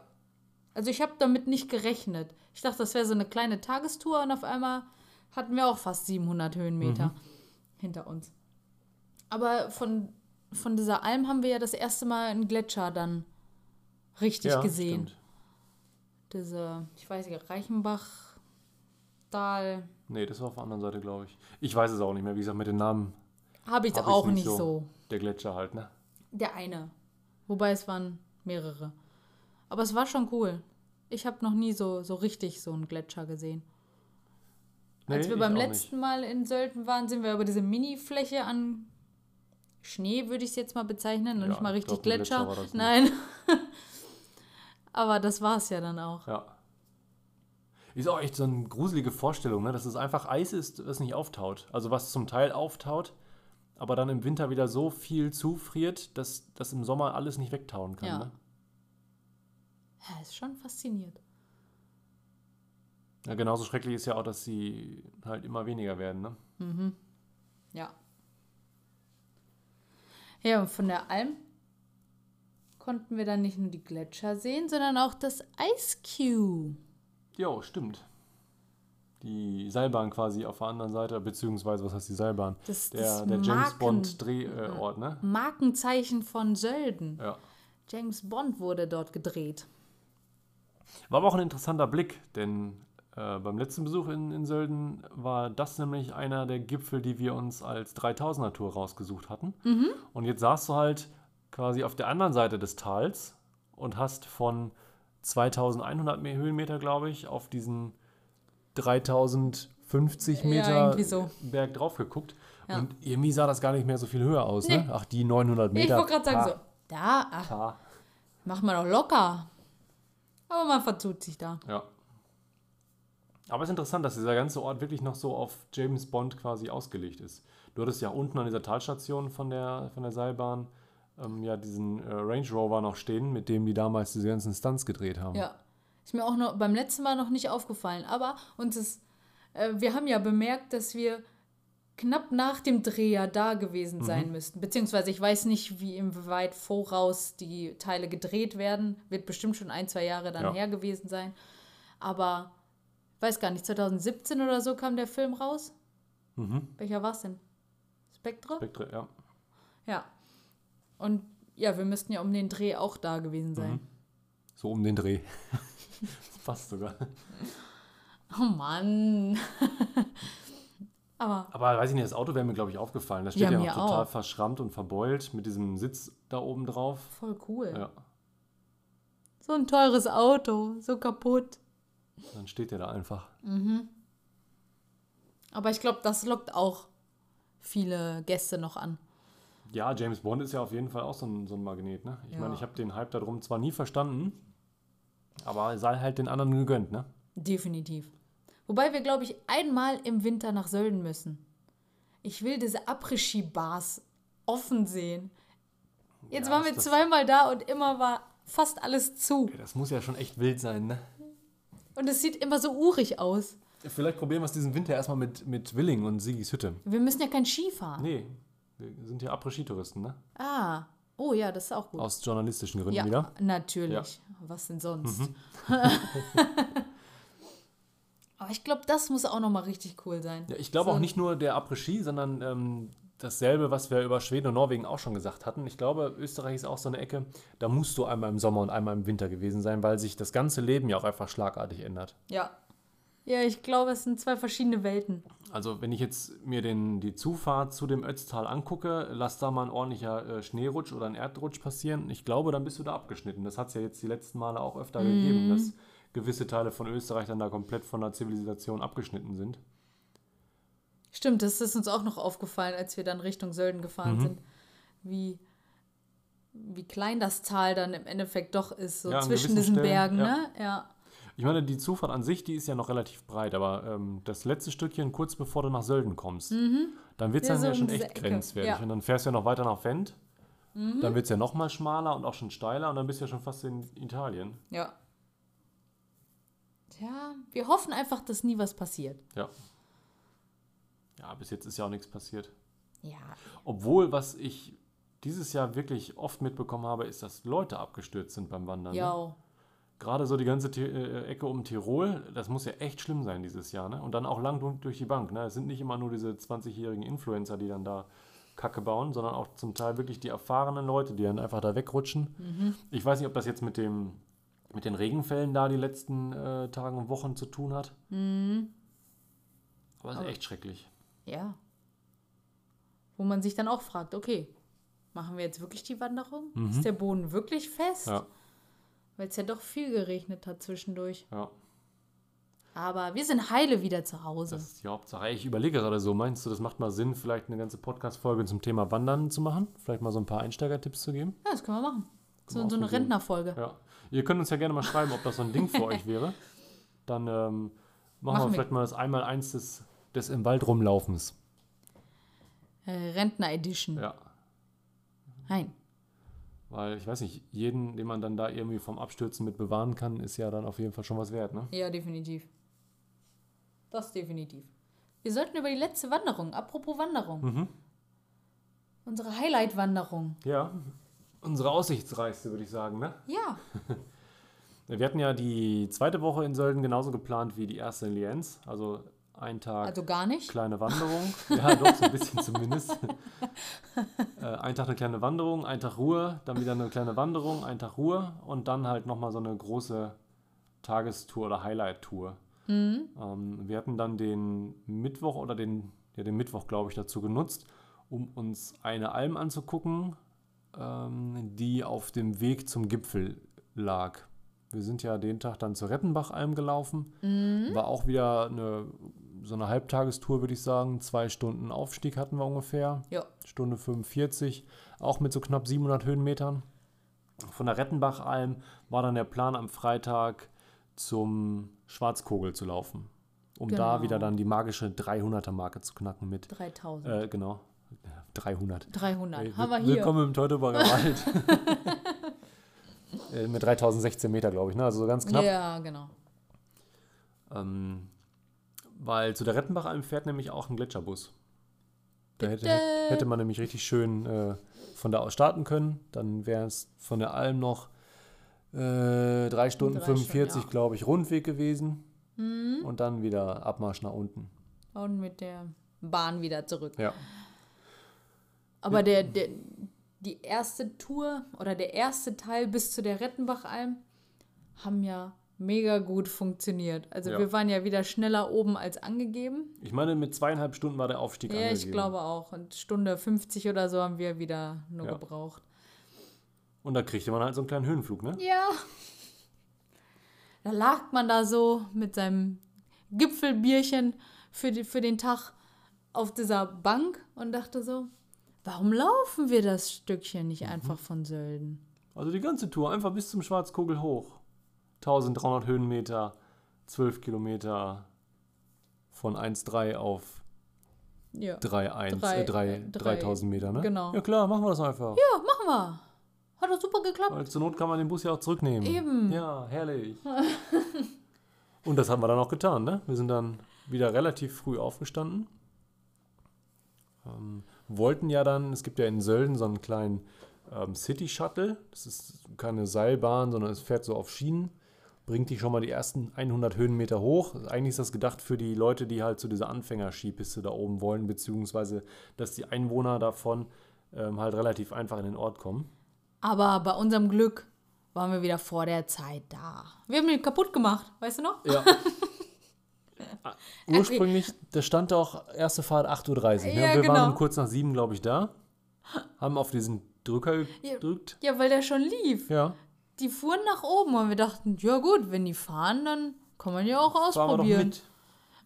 S2: Also ich habe damit nicht gerechnet. Ich dachte, das wäre so eine kleine Tagestour und auf einmal hatten wir auch fast 700 Höhenmeter
S1: Mhm.
S2: hinter uns. Aber von, von dieser Alm haben wir ja das erste Mal einen Gletscher dann richtig
S1: ja,
S2: gesehen.
S1: Stimmt.
S2: Diese, ich weiß nicht, Reichenbach-Tal.
S1: Nee, das war auf der anderen Seite, glaube ich. Ich weiß es auch nicht mehr. Wie gesagt, mit den Namen
S2: Habe ich
S1: Hab
S2: auch
S1: nicht
S2: nicht
S1: so.
S2: so.
S1: der Gletscher halt, ne?
S2: Der eine. Wobei es waren mehrere. Aber es war schon cool. Ich habe noch nie so, so richtig so einen Gletscher gesehen. Als
S1: Nee,
S2: wir
S1: ich
S2: beim letzten Mal in Sölden waren, sind wir über diese Mini-Fläche an Schnee, würde ich es jetzt mal bezeichnen, und
S1: Ja,
S2: nicht mal
S1: ich
S2: richtig
S1: glaub,
S2: Gletscher.
S1: Gletscher nicht.
S2: Nein. Aber das war es ja dann auch.
S1: Ja. Ist auch echt so eine gruselige Vorstellung, ne? dass es einfach Eis ist, das nicht auftaut. Also was zum Teil auftaut, aber dann im Winter wieder so viel zufriert, dass das im Sommer alles nicht wegtauen kann.
S2: Ja.
S1: Ne?
S2: Ja, ist schon faszinierend.
S1: Ja, genauso schrecklich ist ja auch, dass sie halt immer weniger werden. Ne?
S2: Ja. Ja, und von der Alm konnten wir dann nicht nur die Gletscher sehen, sondern auch das Ice Cube.
S1: Jo, stimmt. Die Seilbahn quasi auf der anderen Seite, beziehungsweise, was heißt die Seilbahn?
S2: Das-
S1: der
S2: das
S1: der James
S2: Marken-
S1: Bond Drehort, ne?
S2: Markenzeichen von Sölden.
S1: Ja.
S2: James Bond wurde dort gedreht.
S1: War aber auch ein interessanter Blick, denn äh, beim letzten Besuch in, in Sölden war das nämlich einer der Gipfel, die wir uns als 3000er Tour rausgesucht hatten. Und jetzt saßt du halt quasi auf der anderen Seite des Tals und hast von 2100 Me- Höhenmeter, glaube ich, auf diesen 3050
S2: Ja,
S1: Meter
S2: irgendwie so.
S1: Berg drauf geguckt.
S2: Ja.
S1: Und irgendwie sah das gar nicht mehr so viel höher aus.
S2: Nee.
S1: Ne? Ach, die 900 Meter.
S2: ich wollte gerade sagen, so, da, ach,
S1: pa.
S2: mach mal doch locker. Aber man vertut sich da.
S1: Ja. Aber es ist interessant, dass dieser ganze Ort wirklich noch so auf James Bond quasi ausgelegt ist. Du hattest ja unten an dieser Talstation von der, von der Seilbahn ähm, ja diesen äh, Range Rover noch stehen, mit dem die damals diese ganzen Stunts gedreht haben.
S2: Ja. Ist mir auch noch beim letzten Mal noch nicht aufgefallen. Aber uns ist, äh, wir haben ja bemerkt, dass wir knapp nach dem Dreh ja da gewesen sein müssten. Beziehungsweise ich weiß nicht, wie inwieweit voraus die Teile gedreht werden. Wird bestimmt schon ein, zwei Jahre dann
S1: Ja.
S2: her gewesen sein. Aber weiß gar nicht, 2017 oder so kam der Film raus.
S1: Mhm.
S2: Welcher war es denn? Spectre?
S1: Spektre, ja.
S2: Ja. Und ja, wir müssten ja um den Dreh auch da gewesen sein.
S1: Mhm. So um den Dreh. Fast sogar.
S2: Oh Mann. Aber
S1: Aber weiß ich nicht, das Auto wäre mir, glaube ich, aufgefallen. Das
S2: Ja,
S1: steht ja, noch total
S2: auch.
S1: verschrammt und verbeult mit diesem Sitz da oben drauf.
S2: voll cool.
S1: Ja.
S2: So ein teures Auto, so kaputt.
S1: Dann steht der da einfach.
S2: Aber ich glaube, das lockt auch viele Gäste noch an.
S1: Ja, James Bond ist ja auf jeden Fall auch so ein, so ein Magnet, ne? Ich
S2: Ja.
S1: meine, ich habe den Hype darum zwar nie verstanden, aber sei halt den anderen gegönnt, ne?
S2: Definitiv. Wobei wir, glaube ich, einmal im Winter nach Sölden müssen. Ich will diese Après-Ski-Bars offen sehen. Jetzt
S1: Ja,
S2: waren wir zweimal da und immer war fast alles zu.
S1: Das muss ja schon echt wild sein, ne?
S2: Und es sieht immer so urig aus.
S1: Vielleicht probieren wir es diesen Winter erstmal mit, mit Willing und Sigis Hütte.
S2: Wir müssen ja kein Ski fahren.
S1: Nee, wir sind ja Après-Ski-Touristen, ne?
S2: Ah, oh ja, das ist auch gut.
S1: Aus journalistischen Gründen
S2: ja,
S1: wieder.
S2: natürlich. Was denn sonst?
S1: Mhm.
S2: Aber ich glaube, das muss auch nochmal richtig cool sein.
S1: Ja, ich glaube
S2: So-
S1: auch nicht nur der Après-Ski, sondern ähm, dasselbe, was wir über Schweden und Norwegen auch schon gesagt hatten. Ich glaube, Österreich ist auch so eine Ecke, da musst du einmal im Sommer und einmal im Winter gewesen sein, weil sich das ganze Leben ja auch einfach schlagartig ändert.
S2: Ja. Ja, ich glaube, es sind zwei verschiedene Welten.
S1: Also wenn ich jetzt mir den, die Zufahrt zu dem Ötztal angucke, lass da mal ein ordentlicher äh, Schneerutsch oder ein Erdrutsch passieren. Ich glaube, dann bist du da abgeschnitten. Das hat es ja jetzt die letzten Male auch öfter gegeben, dass gewisse Teile von Österreich dann da komplett von der Zivilisation abgeschnitten sind.
S2: Stimmt, das ist uns auch noch aufgefallen, als wir dann Richtung Sölden gefahren
S1: Mhm.
S2: sind. Wie, wie klein das Tal dann im Endeffekt doch ist, so
S1: Ja,
S2: zwischen diesen
S1: Stellen,
S2: Bergen,
S1: ja.
S2: ne? Ja.
S1: Ich meine, die Zufahrt an sich, die ist ja noch relativ breit, aber ähm, das letzte Stückchen, kurz bevor du nach Sölden kommst, dann wird es
S2: Ja,
S1: dann
S2: so
S1: ja schon echt
S2: Ecke,
S1: grenzwertig.
S2: ja. Mhm.
S1: Und dann fährst du ja noch weiter nach Wendt, dann wird es ja noch mal schmaler und auch schon steiler und dann bist du ja schon fast in Italien.
S2: Ja. Tja, wir hoffen einfach, dass nie was passiert.
S1: Ja. Ja, bis jetzt ist ja auch nichts passiert.
S2: Ja.
S1: Obwohl, was ich dieses Jahr wirklich oft mitbekommen habe, ist, dass Leute abgestürzt sind beim Wandern. Ne? Gerade so die ganze Ti- äh, Ecke um Tirol, das muss ja echt schlimm sein dieses Jahr. Ne? Und dann auch lang du- durch die Bank. Ne? Es sind nicht immer nur diese 20-jährigen Influencer, die dann da Kacke bauen, sondern auch zum Teil wirklich die erfahrenen Leute, die dann einfach da wegrutschen. Ich weiß nicht, ob das jetzt mit dem mit den Regenfällen da die letzten äh, Tagen und Wochen zu tun hat. Aber es ist echt schrecklich.
S2: Ja. Wo man sich dann auch fragt, okay, machen wir jetzt wirklich die Wanderung? Ist der Boden wirklich fest?
S1: Mhm. Ja,
S2: Weil es ja doch viel geregnet hat zwischendurch.
S1: ja.
S2: Aber wir sind heile wieder zu Hause.
S1: Das ist die Hauptsache. Ich überlege gerade so, meinst du, das macht mal Sinn, vielleicht eine ganze Podcast-Folge zum Thema Wandern zu machen? Vielleicht mal so ein paar Einsteigertipps zu geben?
S2: ja, das können wir machen. So, so eine. Rentnerfolge.
S1: Ja. Ihr könnt uns ja gerne mal schreiben, ob das so ein Ding für euch wäre. Dann ähm, machen,
S2: Machen
S1: wir
S2: wir.
S1: vielleicht mal das Einmal-Eins des, des im Wald rumlaufens.
S2: Äh, Rentner-Edition.
S1: Ja.
S2: Nein.
S1: Weil ich weiß nicht, jeden, den man dann da irgendwie vom Abstürzen mit bewahren kann, ist ja dann auf jeden Fall schon was wert, ne?
S2: Ja, definitiv. Das definitiv. Wir sollten über die letzte Wanderung, apropos Wanderung.
S1: Mhm.
S2: Unsere Highlight-Wanderung.
S1: Ja. Unsere aussichtsreichste, würde ich sagen, ne?
S2: Ja.
S1: Wir hatten ja die zweite Woche in Sölden genauso geplant wie die erste in Lienz. Also ein Tag
S2: Also gar nicht.
S1: kleine Wanderung. Ja, doch, so ein bisschen zumindest. äh, ein Tag eine kleine Wanderung, ein Tag Ruhe, dann wieder eine kleine Wanderung, ein Tag Ruhe und dann halt nochmal so eine große Tagestour oder Highlight-Tour. Ähm, wir hatten dann den Mittwoch oder den, ja, den Mittwoch, glaube ich, dazu genutzt, um uns eine Alm anzugucken, ähm, die auf dem Weg zum Gipfel lag. Wir sind ja den Tag dann zur Rettenbach-Alm gelaufen. War auch wieder eine, so eine Halbtagestour, würde ich sagen. Zwei Stunden Aufstieg hatten wir ungefähr.
S2: Ja.
S1: Stunde 45, auch mit so knapp 700 Höhenmetern. Von der Rettenbach-Alm war dann der Plan am Freitag zum Schwarzkogel zu laufen. Um da
S2: Genau.
S1: wieder dann die magische 300er-Marke zu knacken mit,
S2: 3000.
S1: äh, genau, 300.
S2: 300.
S1: Äh,
S2: Haben wir hier.
S1: Willkommen im Teutoburger Wald. Äh, mit 3016 Meter, glaube ich, ne? also so ganz knapp.
S2: Ja, genau.
S1: Ähm, weil zu der Rettenbach-Alm fährt nämlich auch ein Gletscherbus. Da hätte, hätte man nämlich richtig schön äh, von da aus starten können. Dann wäre es von der Alm noch äh, 3 Stunden
S2: Drei
S1: 45,
S2: Stunden, ja.
S1: glaube ich, Rundweg gewesen.
S2: Mhm.
S1: Und dann wieder Abmarsch nach unten.
S2: Und mit der Bahn wieder zurück.
S1: Ja.
S2: Aber der, der, die erste Tour oder der erste Teil bis zu der Rettenbachalm haben ja mega gut funktioniert. Also
S1: Ja.
S2: wir waren ja wieder schneller oben als angegeben.
S1: Ich meine, mit zweieinhalb Stunden war der Aufstieg
S2: Ja,
S1: angegeben.
S2: ich glaube auch. Und Stunde 50 oder so haben wir wieder nur
S1: Ja.
S2: gebraucht.
S1: Und da kriegte man halt so einen kleinen Höhenflug, ne?
S2: Ja. Da lag man da so mit seinem Gipfelbierchen für, die, für den Tag auf dieser Bank und dachte so, warum laufen wir das Stückchen nicht einfach von Sölden?
S1: Also die ganze Tour, einfach bis zum Schwarzkogel hoch. 1300 Höhenmeter, 12 Kilometer von 1,3 auf
S2: Ja.
S1: 3,1,
S2: Drei-
S1: äh, drei-
S2: äh, drei-
S1: 3000 Meter, ne?
S2: genau.
S1: Ja klar, machen wir das einfach.
S2: Ja, machen wir. Hat doch super geklappt.
S1: Weil zur Not kann man den Bus ja auch zurücknehmen.
S2: Eben.
S1: Ja, herrlich. Und das haben wir dann auch getan, ne? Wir sind dann wieder relativ früh aufgestanden. Ähm, wollten ja dann, es gibt ja in Sölden so einen kleinen ähm, City Shuttle. Das ist keine Seilbahn, sondern es fährt so auf Schienen. Bringt dich schon mal die ersten 100 Höhenmeter hoch. Eigentlich ist das gedacht für die Leute, die halt zu dieser Anfängerskipiste da oben wollen, beziehungsweise dass die Einwohner davon ähm, halt relativ einfach in den Ort kommen.
S2: Aber bei unserem Glück waren wir wieder vor der Zeit da. Wir haben ihn kaputt gemacht, weißt du noch?
S1: Ja. Ah, Ursprünglich, da stand auch erste Fahrt 8.30 Uhr. Ne?
S2: Ja,
S1: wir
S2: genau.
S1: waren um kurz nach 7, glaube ich, da. Haben auf diesen Drücker
S2: Ja.
S1: gedrückt.
S2: Ja, weil der schon lief.
S1: Ja,
S2: Die fuhren nach oben und wir dachten, ja gut, wenn die fahren, dann kann man ja auch ausprobieren.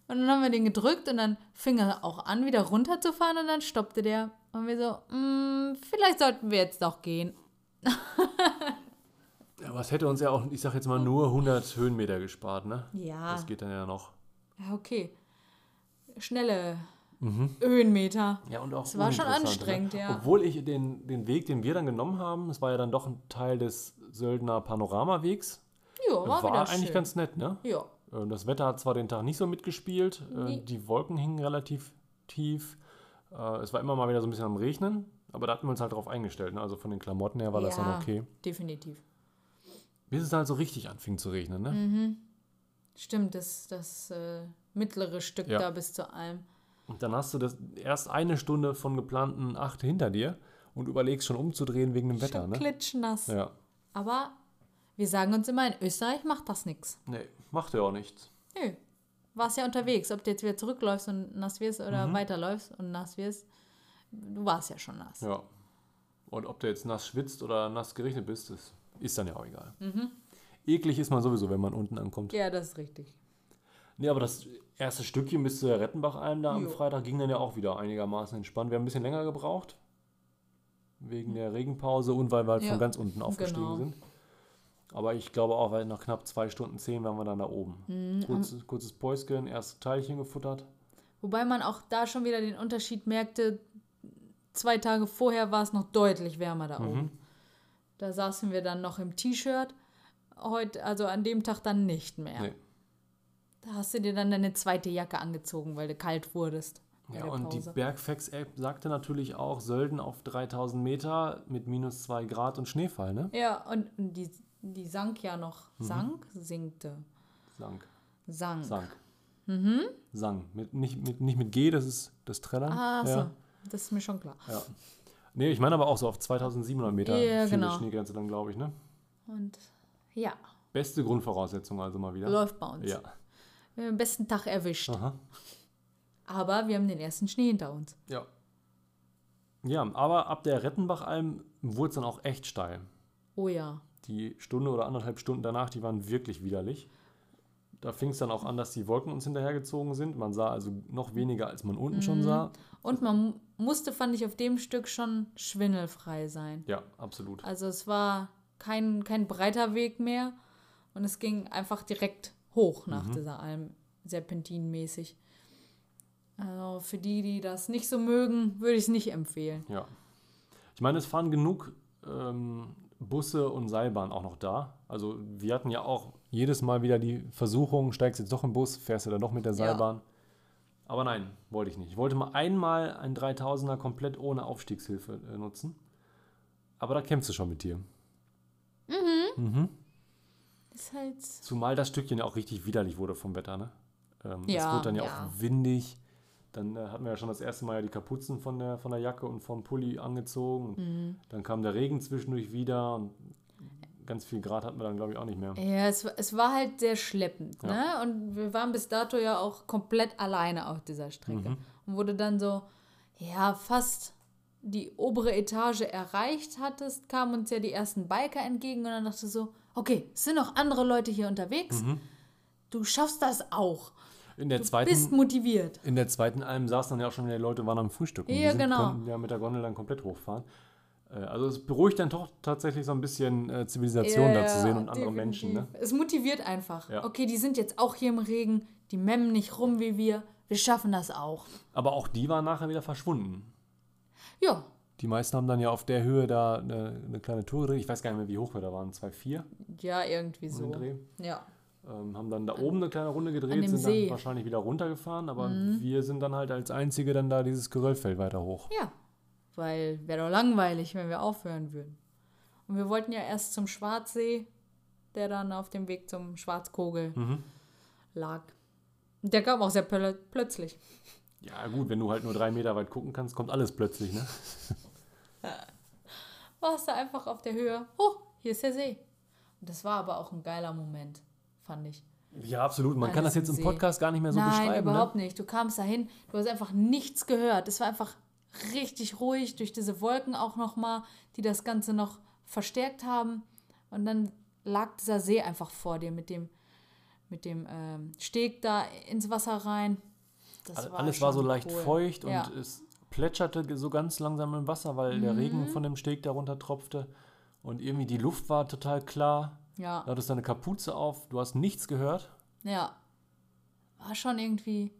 S2: Und dann haben wir den gedrückt und dann fing er auch an, wieder runterzufahren und dann stoppte der. Und wir so, "Mm, vielleicht sollten wir jetzt doch gehen.
S1: Ja, aber es hätte uns ja auch, ich sag jetzt mal, nur 100 Höhenmeter gespart, ne?
S2: Ja,
S1: Das geht dann ja noch.
S2: ja okay. Schnelle
S1: Mhm.
S2: Höhenmeter.
S1: Ja, und auch
S2: Es war schon
S1: uninteressant,
S2: anstrengend,
S1: ne?
S2: ja.
S1: Obwohl ich den, den Weg, den wir dann genommen haben, es war ja dann doch ein Teil des Söldner Panoramawegs.
S2: Ja, war,
S1: War,
S2: wieder
S1: eigentlich
S2: schön.
S1: ganz nett, ne?
S2: ja.
S1: Äh, Das Wetter hat zwar den Tag nicht so mitgespielt, äh,
S2: Nee.
S1: die Wolken hingen relativ tief. Äh, Es war immer mal wieder so ein bisschen am Regnen, aber da hatten wir uns halt drauf eingestellt. Ne? Also von den Klamotten her war das
S2: Ja.
S1: dann okay.
S2: Definitiv.
S1: Bis es dann halt so richtig anfing zu regnen. Ne?
S2: Mhm. Stimmt, das, das äh, mittlere Stück
S1: Ja.
S2: da bis zur Alm.
S1: Und dann hast du das erst eine Stunde von geplanten acht hinter dir und überlegst schon umzudrehen wegen dem Wetter.
S2: Schon
S1: Ne?
S2: klitschnass.
S1: Ja.
S2: Aber wir sagen uns immer, in Österreich macht das nichts.
S1: Nee, macht ja auch nichts.
S2: Nö. Warst ja unterwegs, ob du jetzt wieder zurückläufst und nass wirst oder
S1: Mhm.
S2: weiterläufst und nass wirst. Du warst ja schon nass.
S1: Ja. Und ob du jetzt nass schwitzt oder nass geregnet bist, das ist dann ja auch egal.
S2: Mhm.
S1: Eklig ist man sowieso, wenn man unten ankommt.
S2: Ja, das ist richtig.
S1: Nee, aber das erste Stückchen bis zur Rettenbachalm da am
S2: Jo.
S1: Freitag ging dann ja auch wieder einigermaßen entspannt. Wir haben ein bisschen länger gebraucht. Wegen der Regenpause und weil wir halt
S2: Ja,
S1: von ganz unten aufgestiegen
S2: genau.
S1: sind. Aber ich glaube auch, weil nach knapp zwei Stunden zehn waren wir dann da oben.
S2: Mhm,
S1: Kurz, kurzes Päuschen, erste Teilchen gefuttert.
S2: Wobei man auch da schon wieder den Unterschied merkte, zwei Tage vorher war es noch deutlich wärmer da
S1: Mhm.
S2: oben. Da saßen wir dann noch im T-Shirt. Heute, also an dem Tag dann nicht mehr.
S1: Nee.
S2: Da hast du dir dann deine zweite Jacke angezogen, weil du kalt wurdest.
S1: Ja, und die. Bergfex-App sagte natürlich auch, Sölden auf 3000 Meter mit minus 2 Grad und Schneefall, ne?
S2: Ja, und die, die sank ja noch.
S1: Mhm.
S2: Sank? Sinkte.
S1: Sank.
S2: Sank.
S1: Sank. Sang. Mit, nicht, mit, nicht mit G, das ist das Trällern.
S2: Ah,
S1: ja.
S2: so. Das ist mir schon klar.
S1: Ja. Nee, ich meine aber auch so auf 2700 Meter
S2: Ja,
S1: fiel
S2: genau.
S1: die Schneegrenze dann, glaube ich, ne?
S2: Und ja,
S1: Beste Grundvoraussetzung also mal wieder.
S2: läuft bei uns.
S1: Ja.
S2: Wir haben den besten Tag erwischt.
S1: Aha.
S2: Aber wir haben den ersten Schnee hinter uns.
S1: Ja. Ja, aber ab der Rettenbachalm wurde es dann auch echt steil.
S2: Oh ja.
S1: Die Stunde oder anderthalb Stunden danach, die waren wirklich widerlich. Da fing es dann auch an, dass die Wolken uns hinterhergezogen sind. Man sah also noch weniger, als man unten
S2: Mhm.
S1: schon sah.
S2: Und man mu- musste, fand ich, auf dem Stück schon schwindelfrei sein.
S1: Ja, absolut.
S2: Also es war kein, kein breiter Weg mehr und es ging einfach direkt hoch nach
S1: Mhm.
S2: dieser Alm, serpentinmäßig. Also für die, die das nicht so mögen, würde ich es nicht empfehlen.
S1: Ja. Ich meine, es fahren genug ähm, Busse und Seilbahnen auch noch da. Also wir hatten ja auch jedes Mal wieder die Versuchung, steigst jetzt doch im Bus, fährst du dann doch mit der
S2: Ja.
S1: Seilbahn. Aber nein, wollte ich nicht. Ich wollte mal einmal einen 3000er komplett ohne Aufstiegshilfe äh, nutzen. Aber da kämpfst du schon mit dir. Mhm.
S2: Ist halt.
S1: Zumal das Stückchen ja auch richtig widerlich wurde vom Wetter, ne? Ähm, es
S2: Ja,
S1: wurde dann ja,
S2: ja.
S1: auch windig. Dann äh, hatten wir ja schon das erste Mal ja die Kapuzen von der, von der Jacke und vom Pulli angezogen.
S2: Mhm.
S1: Dann kam der Regen zwischendurch wieder und ganz viel Grad hatten wir dann, glaube ich, auch nicht mehr.
S2: Ja, es, war- es war halt sehr schleppend. Ne? Und wir waren bis dato ja auch komplett alleine auf dieser Strecke.
S1: Mhm.
S2: Und du dann so, ja, fast die obere Etage erreicht hattest, kamen uns ja die ersten Biker entgegen und dann dachte ich so, okay, es sind noch andere Leute hier unterwegs.
S1: Mhm.
S2: Du schaffst das auch.
S1: In der
S2: Du bist
S1: zweiten,
S2: motiviert.
S1: in der zweiten Alm saßen dann ja auch schon wieder die Leute, waren am Frühstück.
S2: Ja,
S1: die sind,
S2: genau.
S1: konnten ja mit der Gondel dann komplett hochfahren. Äh, Also es beruhigt dann doch tatsächlich so ein bisschen äh, Zivilisation da zu sehen und andere Menschen. Ne?
S2: definitiv. Es motiviert einfach.
S1: Ja.
S2: Okay, die sind jetzt auch hier im Regen, die memmen nicht rum wie wir. wir schaffen das auch.
S1: Aber auch die waren nachher wieder verschwunden.
S2: Ja,
S1: Die meisten haben dann ja auf der Höhe da eine, eine kleine Tour gedreht. Ich weiß gar nicht mehr, wie hoch wir da waren. 2,4
S2: ja, irgendwie so. Ja.
S1: Ähm, haben dann da oben eine kleine Runde gedreht, sind
S2: See. Mhm.
S1: dann wahrscheinlich wieder runtergefahren. Aber wir sind dann halt als Einzige dann da dieses Geröllfeld weiter hoch.
S2: Ja, weil wäre doch langweilig, wenn wir aufhören würden. Und wir wollten ja erst zum Schwarzsee, der dann auf dem Weg zum Schwarzkogel
S1: Mhm.
S2: lag. Der kam auch sehr plö plötzlich.
S1: Ja gut, wenn du halt nur drei Meter weit gucken kannst, kommt alles plötzlich, ne?
S2: Warst du einfach auf der Höhe, oh, hier ist der See. Und das war aber auch ein geiler Moment, fand ich.
S1: Ja, absolut. Man kann
S2: Alles
S1: das jetzt im
S2: See.
S1: Podcast gar nicht mehr so
S2: Nein,
S1: beschreiben.
S2: überhaupt
S1: Ne?
S2: nicht. Du kamst dahin, du hast einfach nichts gehört. Es war einfach richtig ruhig durch diese Wolken auch nochmal, die das Ganze noch verstärkt haben. Und dann lag dieser See einfach vor dir mit dem, mit dem ähm, Steg da ins Wasser rein. Das
S1: All- Alles war so
S2: schon
S1: leicht
S2: cool.
S1: feucht und
S2: Ja.
S1: es plätscherte so ganz langsam im Wasser, weil der
S2: Mhm.
S1: Regen von dem Steg darunter tropfte. Und irgendwie die Luft war total klar.
S2: Ja,
S1: Du hattest deine Kapuze auf, du hast nichts gehört.
S2: ja. War schon irgendwie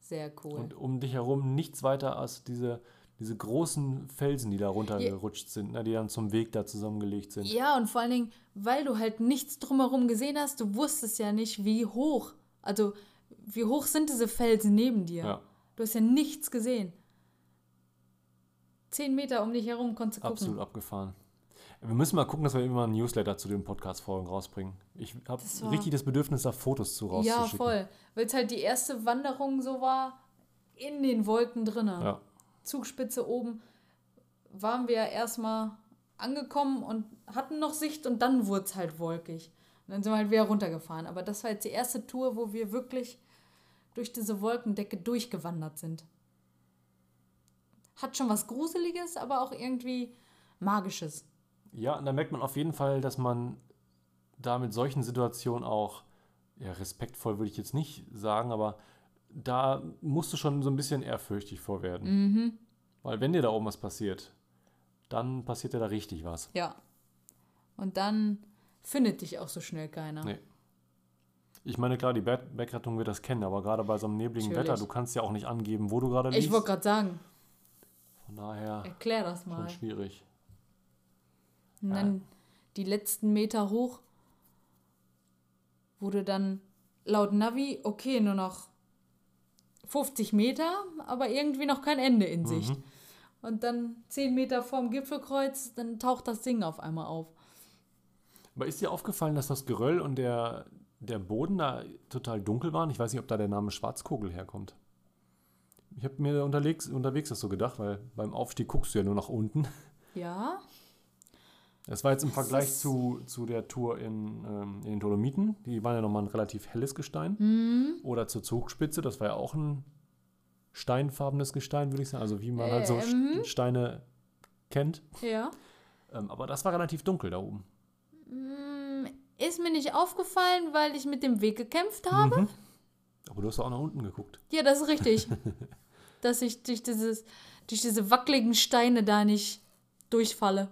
S2: sehr cool.
S1: Und um dich herum nichts weiter als diese, diese großen Felsen, die da runtergerutscht sind, ne, die dann zum Weg da zusammengelegt sind.
S2: Ja, und vor allen Dingen, weil du halt nichts drumherum gesehen hast, du wusstest ja nicht, wie hoch. Also, wie hoch sind diese Felsen neben dir?
S1: Ja,
S2: Du hast ja nichts gesehen. Zehn Meter um dich herum konntest du gucken.
S1: absolut abgefahren. Wir müssen mal gucken, dass wir immer ein Newsletter zu den Podcast-Folgen rausbringen. Ich habe richtig das Bedürfnis, da Fotos zu
S2: Ja,
S1: rauszuschicken.
S2: voll. Weil es halt die erste Wanderung so war, in den Wolken drinne.
S1: Ja.
S2: Zugspitze oben waren wir ja erstmal angekommen und hatten noch Sicht und dann wurde es halt wolkig. Und dann sind wir halt wieder runtergefahren. Aber das war jetzt die erste Tour, wo wir wirklich durch diese Wolkendecke durchgewandert sind. Hat schon was Gruseliges, aber auch irgendwie Magisches.
S1: Ja, und da merkt man auf jeden Fall, dass man da mit solchen Situationen auch, ja, respektvoll würde ich jetzt nicht sagen, aber da musst du schon so ein bisschen ehrfürchtig vor werden.
S2: Mhm.
S1: Weil wenn dir da oben was passiert, dann passiert dir da richtig was.
S2: Ja. Und dann findet dich auch so schnell keiner.
S1: Nee. Ich meine, klar, die Berg- Bergrettung wird das kennen, aber gerade bei so einem nebligen
S2: Natürlich.
S1: Wetter, du kannst ja auch nicht angeben, wo du gerade liegst.
S2: Ich wollte gerade sagen,
S1: Von daher
S2: erklär das mal.
S1: schon schwierig.
S2: Und dann die letzten Meter hoch wurde dann laut Navi, okay, nur noch 50 Meter, aber irgendwie noch kein Ende in Sicht. Und dann 10 Meter vorm Gipfelkreuz, dann taucht das Ding auf einmal auf.
S1: Aber ist dir aufgefallen, dass das Geröll und der, der Boden da total dunkel waren? Ich weiß nicht, ob da der Name Schwarzkogel herkommt. Ich habe mir unterwegs, unterwegs das so gedacht, weil beim Aufstieg guckst du ja nur nach unten.
S2: Ja,
S1: Das war jetzt im
S2: Das
S1: Vergleich zu, zu der Tour in, ähm, in den Dolomiten. Die waren ja nochmal ein relativ helles Gestein.
S2: Mhm.
S1: Oder zur Zugspitze, das war ja auch ein steinfarbenes Gestein, würde ich sagen. Also wie man halt so
S2: Äh, mhm.
S1: Steine kennt.
S2: ja.
S1: Ähm, aber das war relativ dunkel da oben.
S2: Mm, Ist mir nicht aufgefallen, weil ich mit dem Weg gekämpft habe.
S1: Mhm. Aber du hast auch nach unten geguckt.
S2: Ja, das ist richtig. Dass ich durch, dieses, durch diese wackeligen Steine da nicht durchfalle.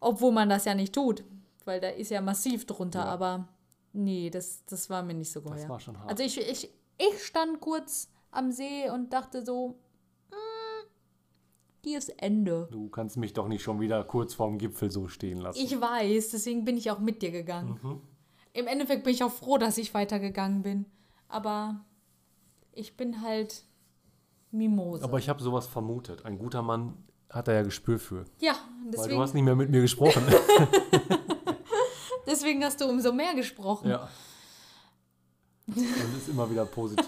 S2: Obwohl man das ja nicht tut, weil da ist ja massiv drunter,
S1: Ja.
S2: aber nee, das, das war mir nicht so
S1: Das
S2: geheuer.
S1: war schon hart.
S2: Also ich, ich, ich stand kurz am See und dachte so, mm, hier ist Ende.
S1: Du kannst mich doch nicht schon wieder kurz vorm Gipfel so stehen lassen.
S2: Ich weiß, deswegen bin ich auch mit dir gegangen.
S1: Mhm.
S2: Im Endeffekt bin ich auch froh, dass ich weitergegangen bin. Aber ich bin halt Mimose.
S1: Aber ich habe sowas vermutet. Ein guter Mann hat da ja Gespür für.
S2: ja,
S1: Weil
S2: deswegen,
S1: du hast nicht mehr mit mir gesprochen.
S2: deswegen hast du umso mehr gesprochen.
S1: ja. Und ist immer wieder positiv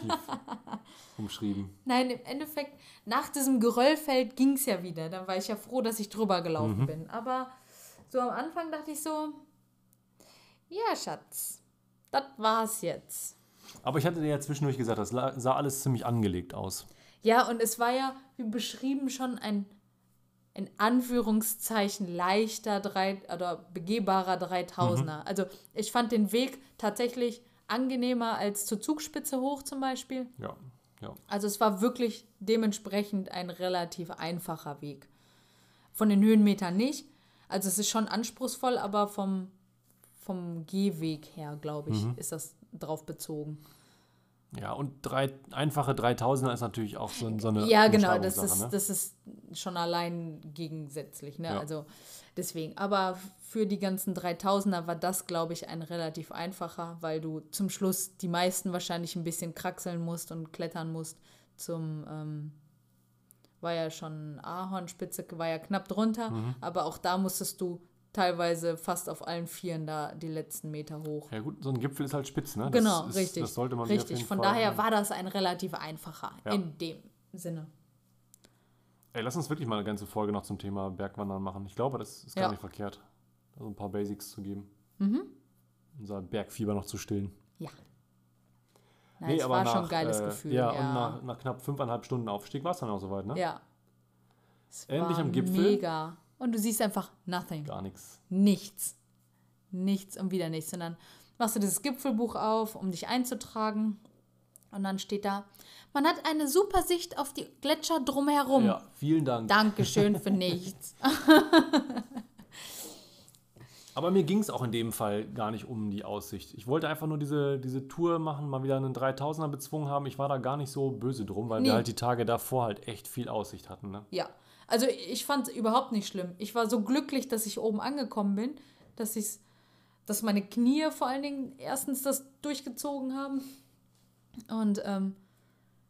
S1: umschrieben.
S2: Nein, im Endeffekt, nach diesem Geröllfeld ging es ja wieder. Dann war ich ja froh, dass ich drüber gelaufen
S1: Mhm.
S2: bin. Aber so am Anfang dachte ich so, ja, Schatz, das war's jetzt.
S1: Aber ich hatte dir ja zwischendurch gesagt, das sah alles ziemlich angelegt aus.
S2: Ja, und es war ja, wie beschrieben, schon ein in Anführungszeichen leichter drei, oder begehbarer Dreitausender. Also ich fand den Weg tatsächlich angenehmer als zur Zugspitze hoch zum Beispiel.
S1: Ja, ja.
S2: Also es war wirklich dementsprechend ein relativ einfacher Weg. Von den Höhenmetern nicht. Also es ist schon anspruchsvoll, aber vom, vom Gehweg her, glaube ich, ist das drauf bezogen.
S1: Ja, und drei, einfache 3000er ist natürlich auch so, so eine
S2: Ja, genau, das ist,
S1: ne?
S2: das ist schon allein gegensätzlich. Ne?
S1: Ja.
S2: Also deswegen. Aber für die ganzen 3000er war das, glaube ich, ein relativ einfacher, weil du zum Schluss die meisten wahrscheinlich ein bisschen kraxeln musst und klettern musst zum. Ähm, war ja schon Ahornspitze, war ja knapp drunter,
S1: Mhm.
S2: aber auch da musstest du teilweise fast auf allen Vieren da die letzten Meter hoch.
S1: Ja gut, so ein Gipfel ist halt spitz, ne? Das
S2: genau,
S1: ist,
S2: richtig.
S1: Das sollte man
S2: richtig. Von
S1: Fall-
S2: daher war das ein relativ einfacher
S1: Ja.
S2: in dem Sinne.
S1: Ey, lass uns wirklich mal eine ganze Folge noch zum Thema Bergwandern machen. Ich glaube, das ist gar
S2: Ja.
S1: nicht verkehrt, da so ein paar Basics zu geben.
S2: Mhm.
S1: Unser Bergfieber noch zu stillen.
S2: Ja. Na, es war schon ein geiles
S1: äh,
S2: Gefühl.
S1: Ja,
S2: Ja,
S1: und nach, nach knapp fünfeinhalb Stunden Aufstieg war es dann auch soweit, ne?
S2: ja. Es
S1: Endlich am Gipfel.
S2: Mega. Und du siehst einfach nothing.
S1: Gar nichts.
S2: Nichts. Nichts und wieder nichts. Und dann machst du dieses Gipfelbuch auf, um dich einzutragen. Und dann steht da, man hat eine super Sicht auf die Gletscher drumherum.
S1: Ja, vielen Dank.
S2: Dankeschön für nichts.
S1: Aber mir ging es auch in dem Fall gar nicht um die Aussicht. Ich wollte einfach nur diese, diese Tour machen, mal wieder einen 3000er bezwungen haben. Ich war da gar nicht so böse drum, weil
S2: Nee.
S1: wir halt die Tage davor halt echt viel Aussicht hatten. Ne?
S2: Ja, also ich fand es überhaupt nicht schlimm. Ich war so glücklich, dass ich oben angekommen bin, dass ich dass meine Knie vor allen Dingen erstens das durchgezogen haben und ähm,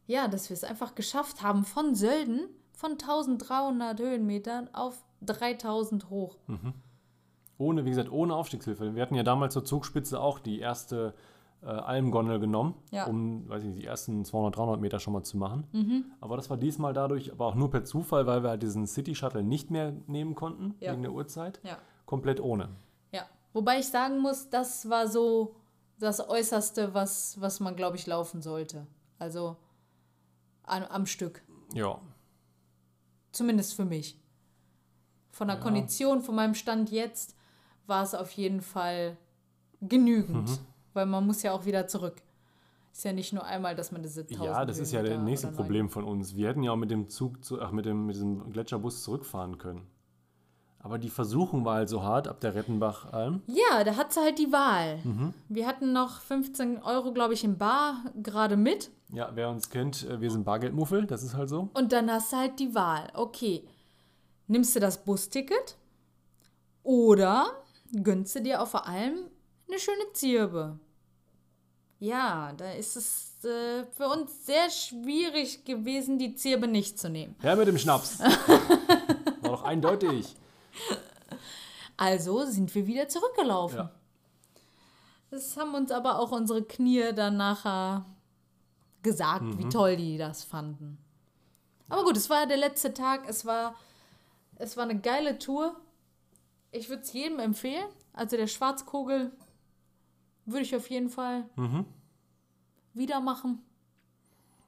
S2: ja, dass wir es einfach geschafft haben von Sölden von 1300 Höhenmetern auf 3000 hoch.
S1: Ohne, wie gesagt, ohne Aufstiegshilfe. Wir hatten ja damals zur Zugspitze auch die erste äh, Almgondel genommen,
S2: Ja.
S1: um, weiß ich nicht, die ersten 200, 300 Meter schon mal zu machen.
S2: Mhm.
S1: Aber das war diesmal dadurch, aber auch nur per Zufall, weil wir halt diesen City Shuttle nicht mehr nehmen konnten,
S2: Ja.
S1: wegen der Uhrzeit.
S2: Ja.
S1: Komplett ohne.
S2: Ja, wobei ich sagen muss, das war so das Äußerste, was, was man, glaube ich, laufen sollte. Also an, am Stück.
S1: Ja.
S2: Zumindest für mich. Von der
S1: Ja.
S2: Kondition, von meinem Stand jetzt, war es auf jeden Fall genügend.
S1: Mhm.
S2: Weil man muss ja auch wieder zurück. Ist ja nicht nur einmal, dass man diese 1000
S1: Ja, das ist ja das nächste Problem von uns. Wir hätten ja auch mit dem Zug, zu, ach, mit, dem, mit diesem Gletscherbus zurückfahren können. Aber die Versuchung war halt so hart ab der Rettenbach-Alm.
S2: Ja, da hat sie halt die Wahl.
S1: Mhm.
S2: Wir hatten noch 15 Euro, glaube ich, im Bar gerade mit.
S1: Ja, wer uns kennt, äh, wir sind Bargeldmuffel, das ist halt so.
S2: Und dann hast du halt die Wahl. Okay, nimmst du das Busticket oder gönnst du dir auf der Alm eine schöne Zirbe? Ja, da ist es äh, für uns sehr schwierig gewesen, die Zirbe nicht zu nehmen.
S1: Her mit dem Schnaps. War doch eindeutig.
S2: Also sind wir wieder zurückgelaufen.
S1: Ja.
S2: Das haben uns aber auch unsere Knie dann nachher gesagt,
S1: Mhm.
S2: wie toll die das fanden. Aber gut, es war der letzte Tag. Es war, es war eine geile Tour. Ich würde es jedem empfehlen. Also der Schwarzkogel würde ich auf jeden Fall
S1: Mhm.
S2: wieder machen.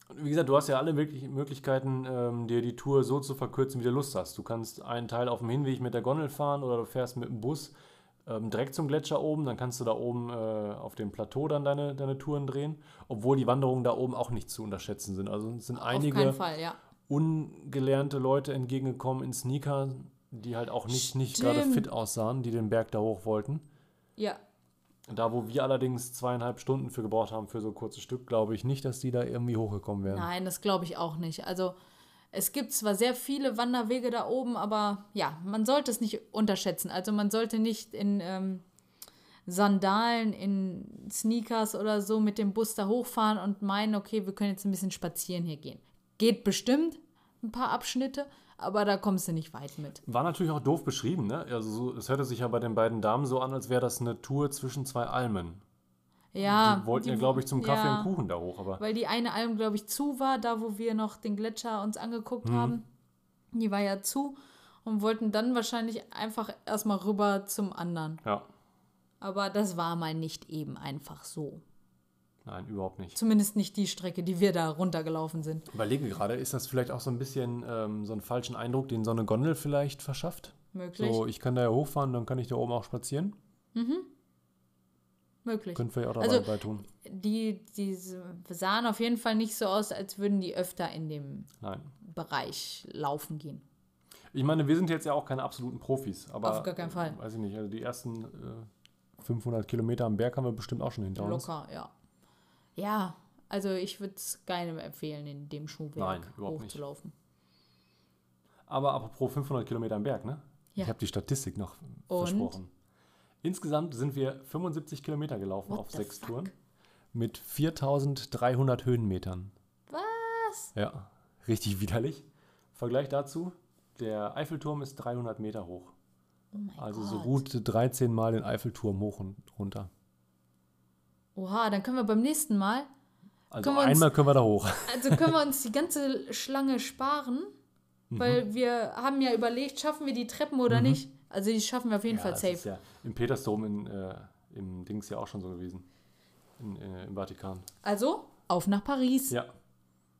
S1: Und Wie gesagt, du hast ja alle möglich- Möglichkeiten, ähm, dir die Tour so zu verkürzen, wie du Lust hast. Du kannst einen Teil auf dem Hinweg mit der Gondel fahren oder du fährst mit dem Bus ähm, direkt zum Gletscher oben. Dann kannst du da oben äh, auf dem Plateau dann deine, deine Touren drehen. Obwohl die Wanderungen da oben auch nicht zu unterschätzen sind. Also es sind einige
S2: Fall, ja.
S1: ungelernte Leute entgegengekommen in Sneaker, die halt auch nicht, nicht gerade fit aussahen, die den Berg da hoch wollten.
S2: Ja,
S1: Da, wo wir allerdings zweieinhalb Stunden für gebraucht haben für so ein kurzes Stück, glaube ich nicht, dass die da irgendwie hochgekommen wären.
S2: Nein, das glaube ich auch nicht. Also es gibt zwar sehr viele Wanderwege da oben, aber ja, man sollte es nicht unterschätzen. Also man sollte nicht in ähm, Sandalen, in Sneakers oder so mit dem Bus da hochfahren und meinen, okay, wir können jetzt ein bisschen spazieren hier gehen. Geht bestimmt ein paar Abschnitte, aber da kommst du nicht weit mit.
S1: War natürlich auch doof beschrieben, ne? Also so, es hörte sich ja bei den beiden Damen so an, als wäre das eine Tour zwischen zwei Almen.
S2: Ja,
S1: die wollten ja,
S2: die-
S1: glaube ich, zum Kaffee
S2: ja.
S1: und Kuchen da hoch, aber
S2: Weil die eine Alm, glaube ich, zu war, da wo wir noch den Gletscher uns angeguckt
S1: Mhm.
S2: haben. Die war ja zu und wollten dann wahrscheinlich einfach erstmal rüber zum anderen.
S1: ja,
S2: Aber das war mal nicht eben einfach so.
S1: Nein, überhaupt nicht.
S2: Zumindest nicht die Strecke, die wir da runtergelaufen sind.
S1: Überlege gerade, ist das vielleicht auch so ein bisschen ähm, so einen falschen Eindruck, den so eine Gondel vielleicht verschafft?
S2: Möglich.
S1: So, ich kann da ja hochfahren, dann kann ich da oben auch spazieren.
S2: Möglich.
S1: Können wir ja auch dabei
S2: Also-
S1: bei tun.
S2: Die, die sahen auf jeden Fall nicht so aus, als würden die öfter in dem
S1: Nein.
S2: Bereich laufen gehen.
S1: Ich meine, wir sind jetzt ja auch keine absoluten Profis, aber
S2: Auf gar keinen Fall.
S1: Weiß ich nicht, also die ersten äh, 500 Kilometer am Berg haben wir bestimmt auch schon hinter uns.
S2: Locker, ja. Ja, Also ich würde es keinem empfehlen, in dem Schuhwerk
S1: Nein, überhaupt nicht.
S2: hochzulaufen.
S1: Aber apropos 500 Kilometer am Berg, ne?
S2: Ja.
S1: Ich habe die Statistik noch
S2: Und?
S1: versprochen. Insgesamt sind wir 75 Kilometer gelaufen
S2: What
S1: auf sechs
S2: fuck?
S1: Touren mit 4300 Höhenmetern.
S2: Was?
S1: Ja, richtig widerlich. Vergleich dazu, der Eiffelturm ist 300 Meter hoch.
S2: Oh
S1: Also
S2: Gott.
S1: so gut 13 Mal den Eiffelturm hoch und runter.
S2: Oha, dann können wir beim nächsten Mal,
S1: Also
S2: Können uns-
S1: einmal können wir da hoch.
S2: also können wir uns die ganze Schlange sparen,
S1: Mhm.
S2: weil wir haben ja überlegt, schaffen wir die Treppen oder nicht. Also die schaffen wir auf jeden
S1: Ja,
S2: Fall
S1: das
S2: safe.
S1: ist ja im Petersdom in, äh, im Dings ja auch schon so gewesen. In, äh, Im Vatikan.
S2: Also, auf nach Paris.
S1: Ja.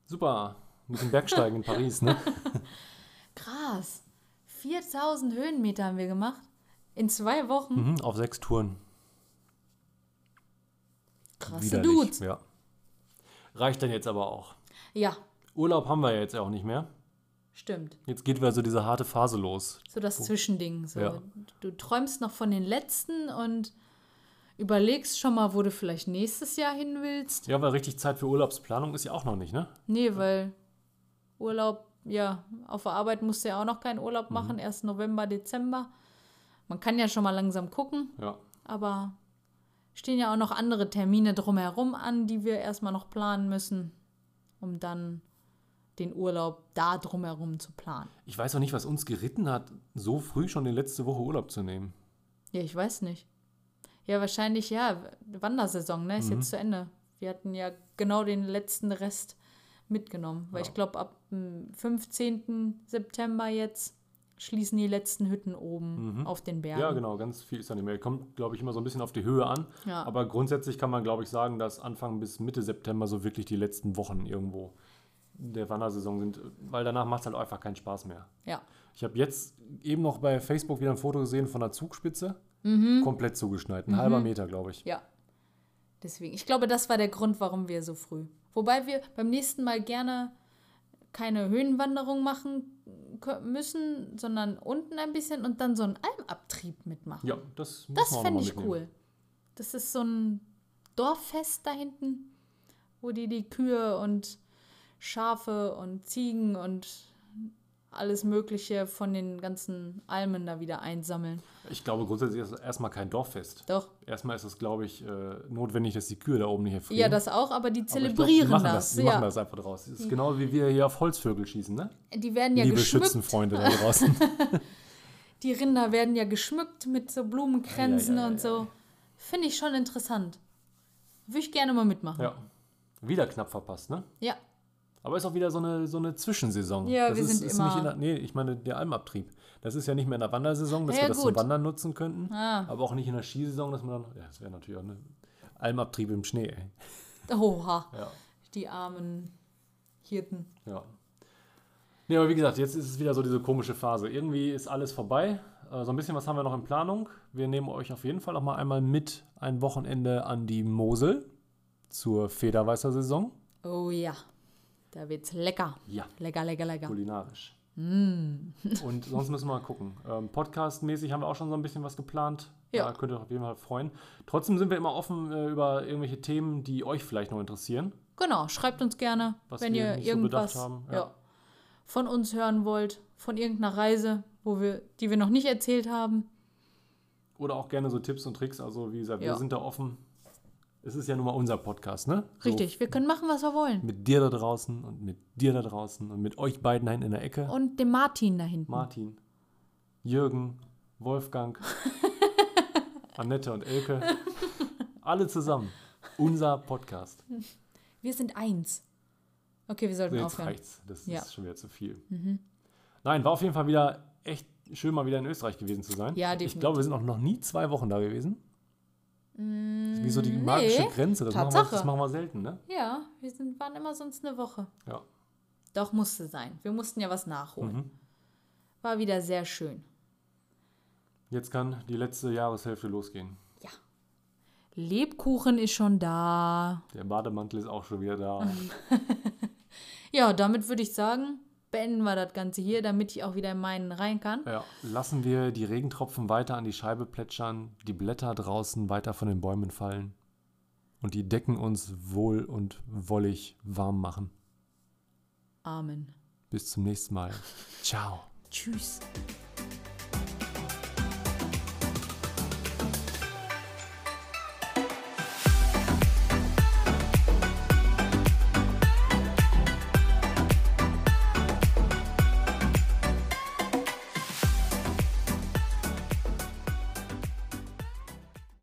S1: Super. Mit dem Bergsteigen in Paris, ne?
S2: Krass. 4000 Höhenmeter haben wir gemacht. In zwei Wochen.
S1: Mhm, auf sechs Touren.
S2: Krasse
S1: Widerlich.
S2: Dudes.
S1: Ja. Reicht dann jetzt aber auch.
S2: Ja,
S1: Urlaub haben wir ja jetzt auch nicht mehr.
S2: stimmt.
S1: Jetzt geht wieder so diese harte Phase los.
S2: So das Zwischending. So.
S1: Ja.
S2: Du träumst noch von den letzten und überlegst schon mal, wo du vielleicht nächstes Jahr hin willst.
S1: Ja, weil richtig Zeit für Urlaubsplanung ist ja auch noch nicht, ne?
S2: Nee, weil Urlaub, ja, auf der Arbeit musst du ja auch noch keinen Urlaub machen, erst November, Dezember. Man kann ja schon mal langsam gucken,
S1: Ja.
S2: aber stehen ja auch noch andere Termine drumherum an, die wir erstmal noch planen müssen, um dann den Urlaub da drumherum zu planen.
S1: Ich weiß auch nicht, was uns geritten hat, so früh schon die letzte Woche Urlaub zu nehmen.
S2: Ja, ich weiß nicht. Ja, wahrscheinlich, ja, Wandersaison, ne, ist jetzt zu Ende. Wir hatten ja genau den letzten Rest mitgenommen, weil
S1: Ja.
S2: ich glaube, ab dem 15. September jetzt schließen die letzten Hütten oben auf den Bergen.
S1: Ja, genau, ganz viel ist da nicht mehr. Kommt, glaube ich, immer so ein bisschen auf die Höhe an.
S2: Ja.
S1: Aber grundsätzlich kann man, glaube ich, sagen, dass Anfang bis Mitte September so wirklich die letzten Wochen irgendwo der Wandersaison sind, weil danach macht es halt einfach keinen Spaß mehr.
S2: Ja.
S1: Ich habe jetzt eben noch bei Facebook wieder ein Foto gesehen von der Zugspitze. Komplett zugeschneit, ein halber Meter, glaube ich.
S2: Ja. Deswegen, ich glaube, das war der Grund, warum wir so früh. Wobei wir beim nächsten Mal gerne keine Höhenwanderung machen müssen, sondern unten ein bisschen und dann so einen Almabtrieb mitmachen.
S1: Ja, das muss
S2: Das fände ich cool. Das ist so ein Dorffest da hinten, wo die die Kühe und Schafe und Ziegen und alles Mögliche von den ganzen Almen da wieder einsammeln.
S1: Ich glaube, grundsätzlich ist es erstmal kein Dorffest.
S2: Doch.
S1: Erstmal ist es, glaube ich, äh, notwendig, dass die Kühe da oben nicht erfrieren.
S2: Ja, das auch, aber die
S1: Aber ich glaub,
S2: zelebrieren
S1: die machen
S2: das.
S1: Die
S2: ja.
S1: machen das einfach draus. Das ist genau wie wir hier auf Holzvögel schießen, ne?
S2: Die werden ja
S1: Liebe
S2: geschmückt.
S1: Schützenfreunde da draußen.
S2: Die Rinder werden ja geschmückt mit so Blumenkränzen
S1: ja, ja,
S2: und so. Finde ich schon interessant. Würde ich gerne mal mitmachen.
S1: ja. Wieder knapp verpasst, ne?
S2: Ja.
S1: Aber ist auch wieder so eine, so eine Zwischensaison.
S2: Ja,
S1: das
S2: wir
S1: ist,
S2: sind
S1: ist
S2: immer-
S1: Nicht in der, nee, ich meine, der Almabtrieb. Das ist ja nicht mehr in der Wandersaison, dass
S2: Ja,
S1: wir das zum
S2: gut.
S1: Wandern nutzen könnten.
S2: Ah.
S1: Aber auch nicht in der Skisaison, dass man dann. Ja, das wäre natürlich auch eine Almabtrieb im Schnee, ey.
S2: Oha,
S1: Ja.
S2: die armen Hirten.
S1: Ja. Nee, aber wie gesagt, jetzt ist es wieder so diese komische Phase. Irgendwie ist alles vorbei. Äh, So ein bisschen was haben wir noch in Planung. Wir nehmen euch auf jeden Fall auch mal einmal mit ein Wochenende an die Mosel zur Federweißer Saison.
S2: Oh ja, da wird's lecker.
S1: Ja.
S2: Lecker, lecker, lecker.
S1: Kulinarisch.
S2: Mm.
S1: Und sonst müssen wir mal gucken. Ähm, Podcast-mäßig haben wir auch schon so ein bisschen was geplant.
S2: Ja.
S1: Da könnt ihr euch auf jeden Fall freuen. Trotzdem sind wir immer offen äh, über irgendwelche Themen, die euch vielleicht noch interessieren.
S2: Genau, schreibt uns gerne,
S1: Was
S2: wenn ihr
S1: so
S2: irgendwas
S1: haben, ja.
S2: ja. von uns hören wollt, von irgendeiner Reise, wo wir, die wir noch nicht erzählt haben.
S1: Oder auch gerne so Tipps und Tricks. Also wie gesagt, wir sind da offen. Es ist ja nun mal unser Podcast, ne? So
S2: Richtig, wir können machen, was wir wollen.
S1: mit dir da draußen und mit dir da draußen und mit euch beiden da hinten in der Ecke.
S2: Und dem Martin da hinten.
S1: Martin, Jürgen, Wolfgang, Annette und Elke. Alle zusammen. Unser Podcast.
S2: Wir sind eins. Okay, wir sollten
S1: Jetzt
S2: aufhören.
S1: reicht's. Das
S2: Ja.
S1: ist schon wieder zu viel. Nein, war auf jeden Fall wieder echt schön, mal wieder in Österreich gewesen zu sein.
S2: Ja,
S1: Ich
S2: definitiv.
S1: glaube, wir sind auch noch nie zwei Wochen da gewesen. Das ist wie so die magische
S2: nee.
S1: Grenze. Das machen, wir, das machen wir selten, ne?
S2: Ja, wir sind, waren immer sonst eine Woche.
S1: Ja.
S2: Doch, musste sein. Wir mussten ja was nachholen.
S1: Mhm.
S2: War wieder sehr schön.
S1: Jetzt kann die letzte Jahreshälfte losgehen.
S2: Ja. Lebkuchen ist schon da.
S1: Der Bademantel ist auch schon wieder da.
S2: Ja, damit würde ich sagen, beenden wir das Ganze hier, damit ich auch wieder in meinen rein kann.
S1: Ja, lassen wir die Regentropfen weiter an die Scheibe plätschern, die Blätter draußen weiter von den Bäumen fallen. und die Decken uns wohl und wollig warm machen.
S2: Amen.
S1: Bis zum nächsten Mal. Ciao.
S2: Tschüss.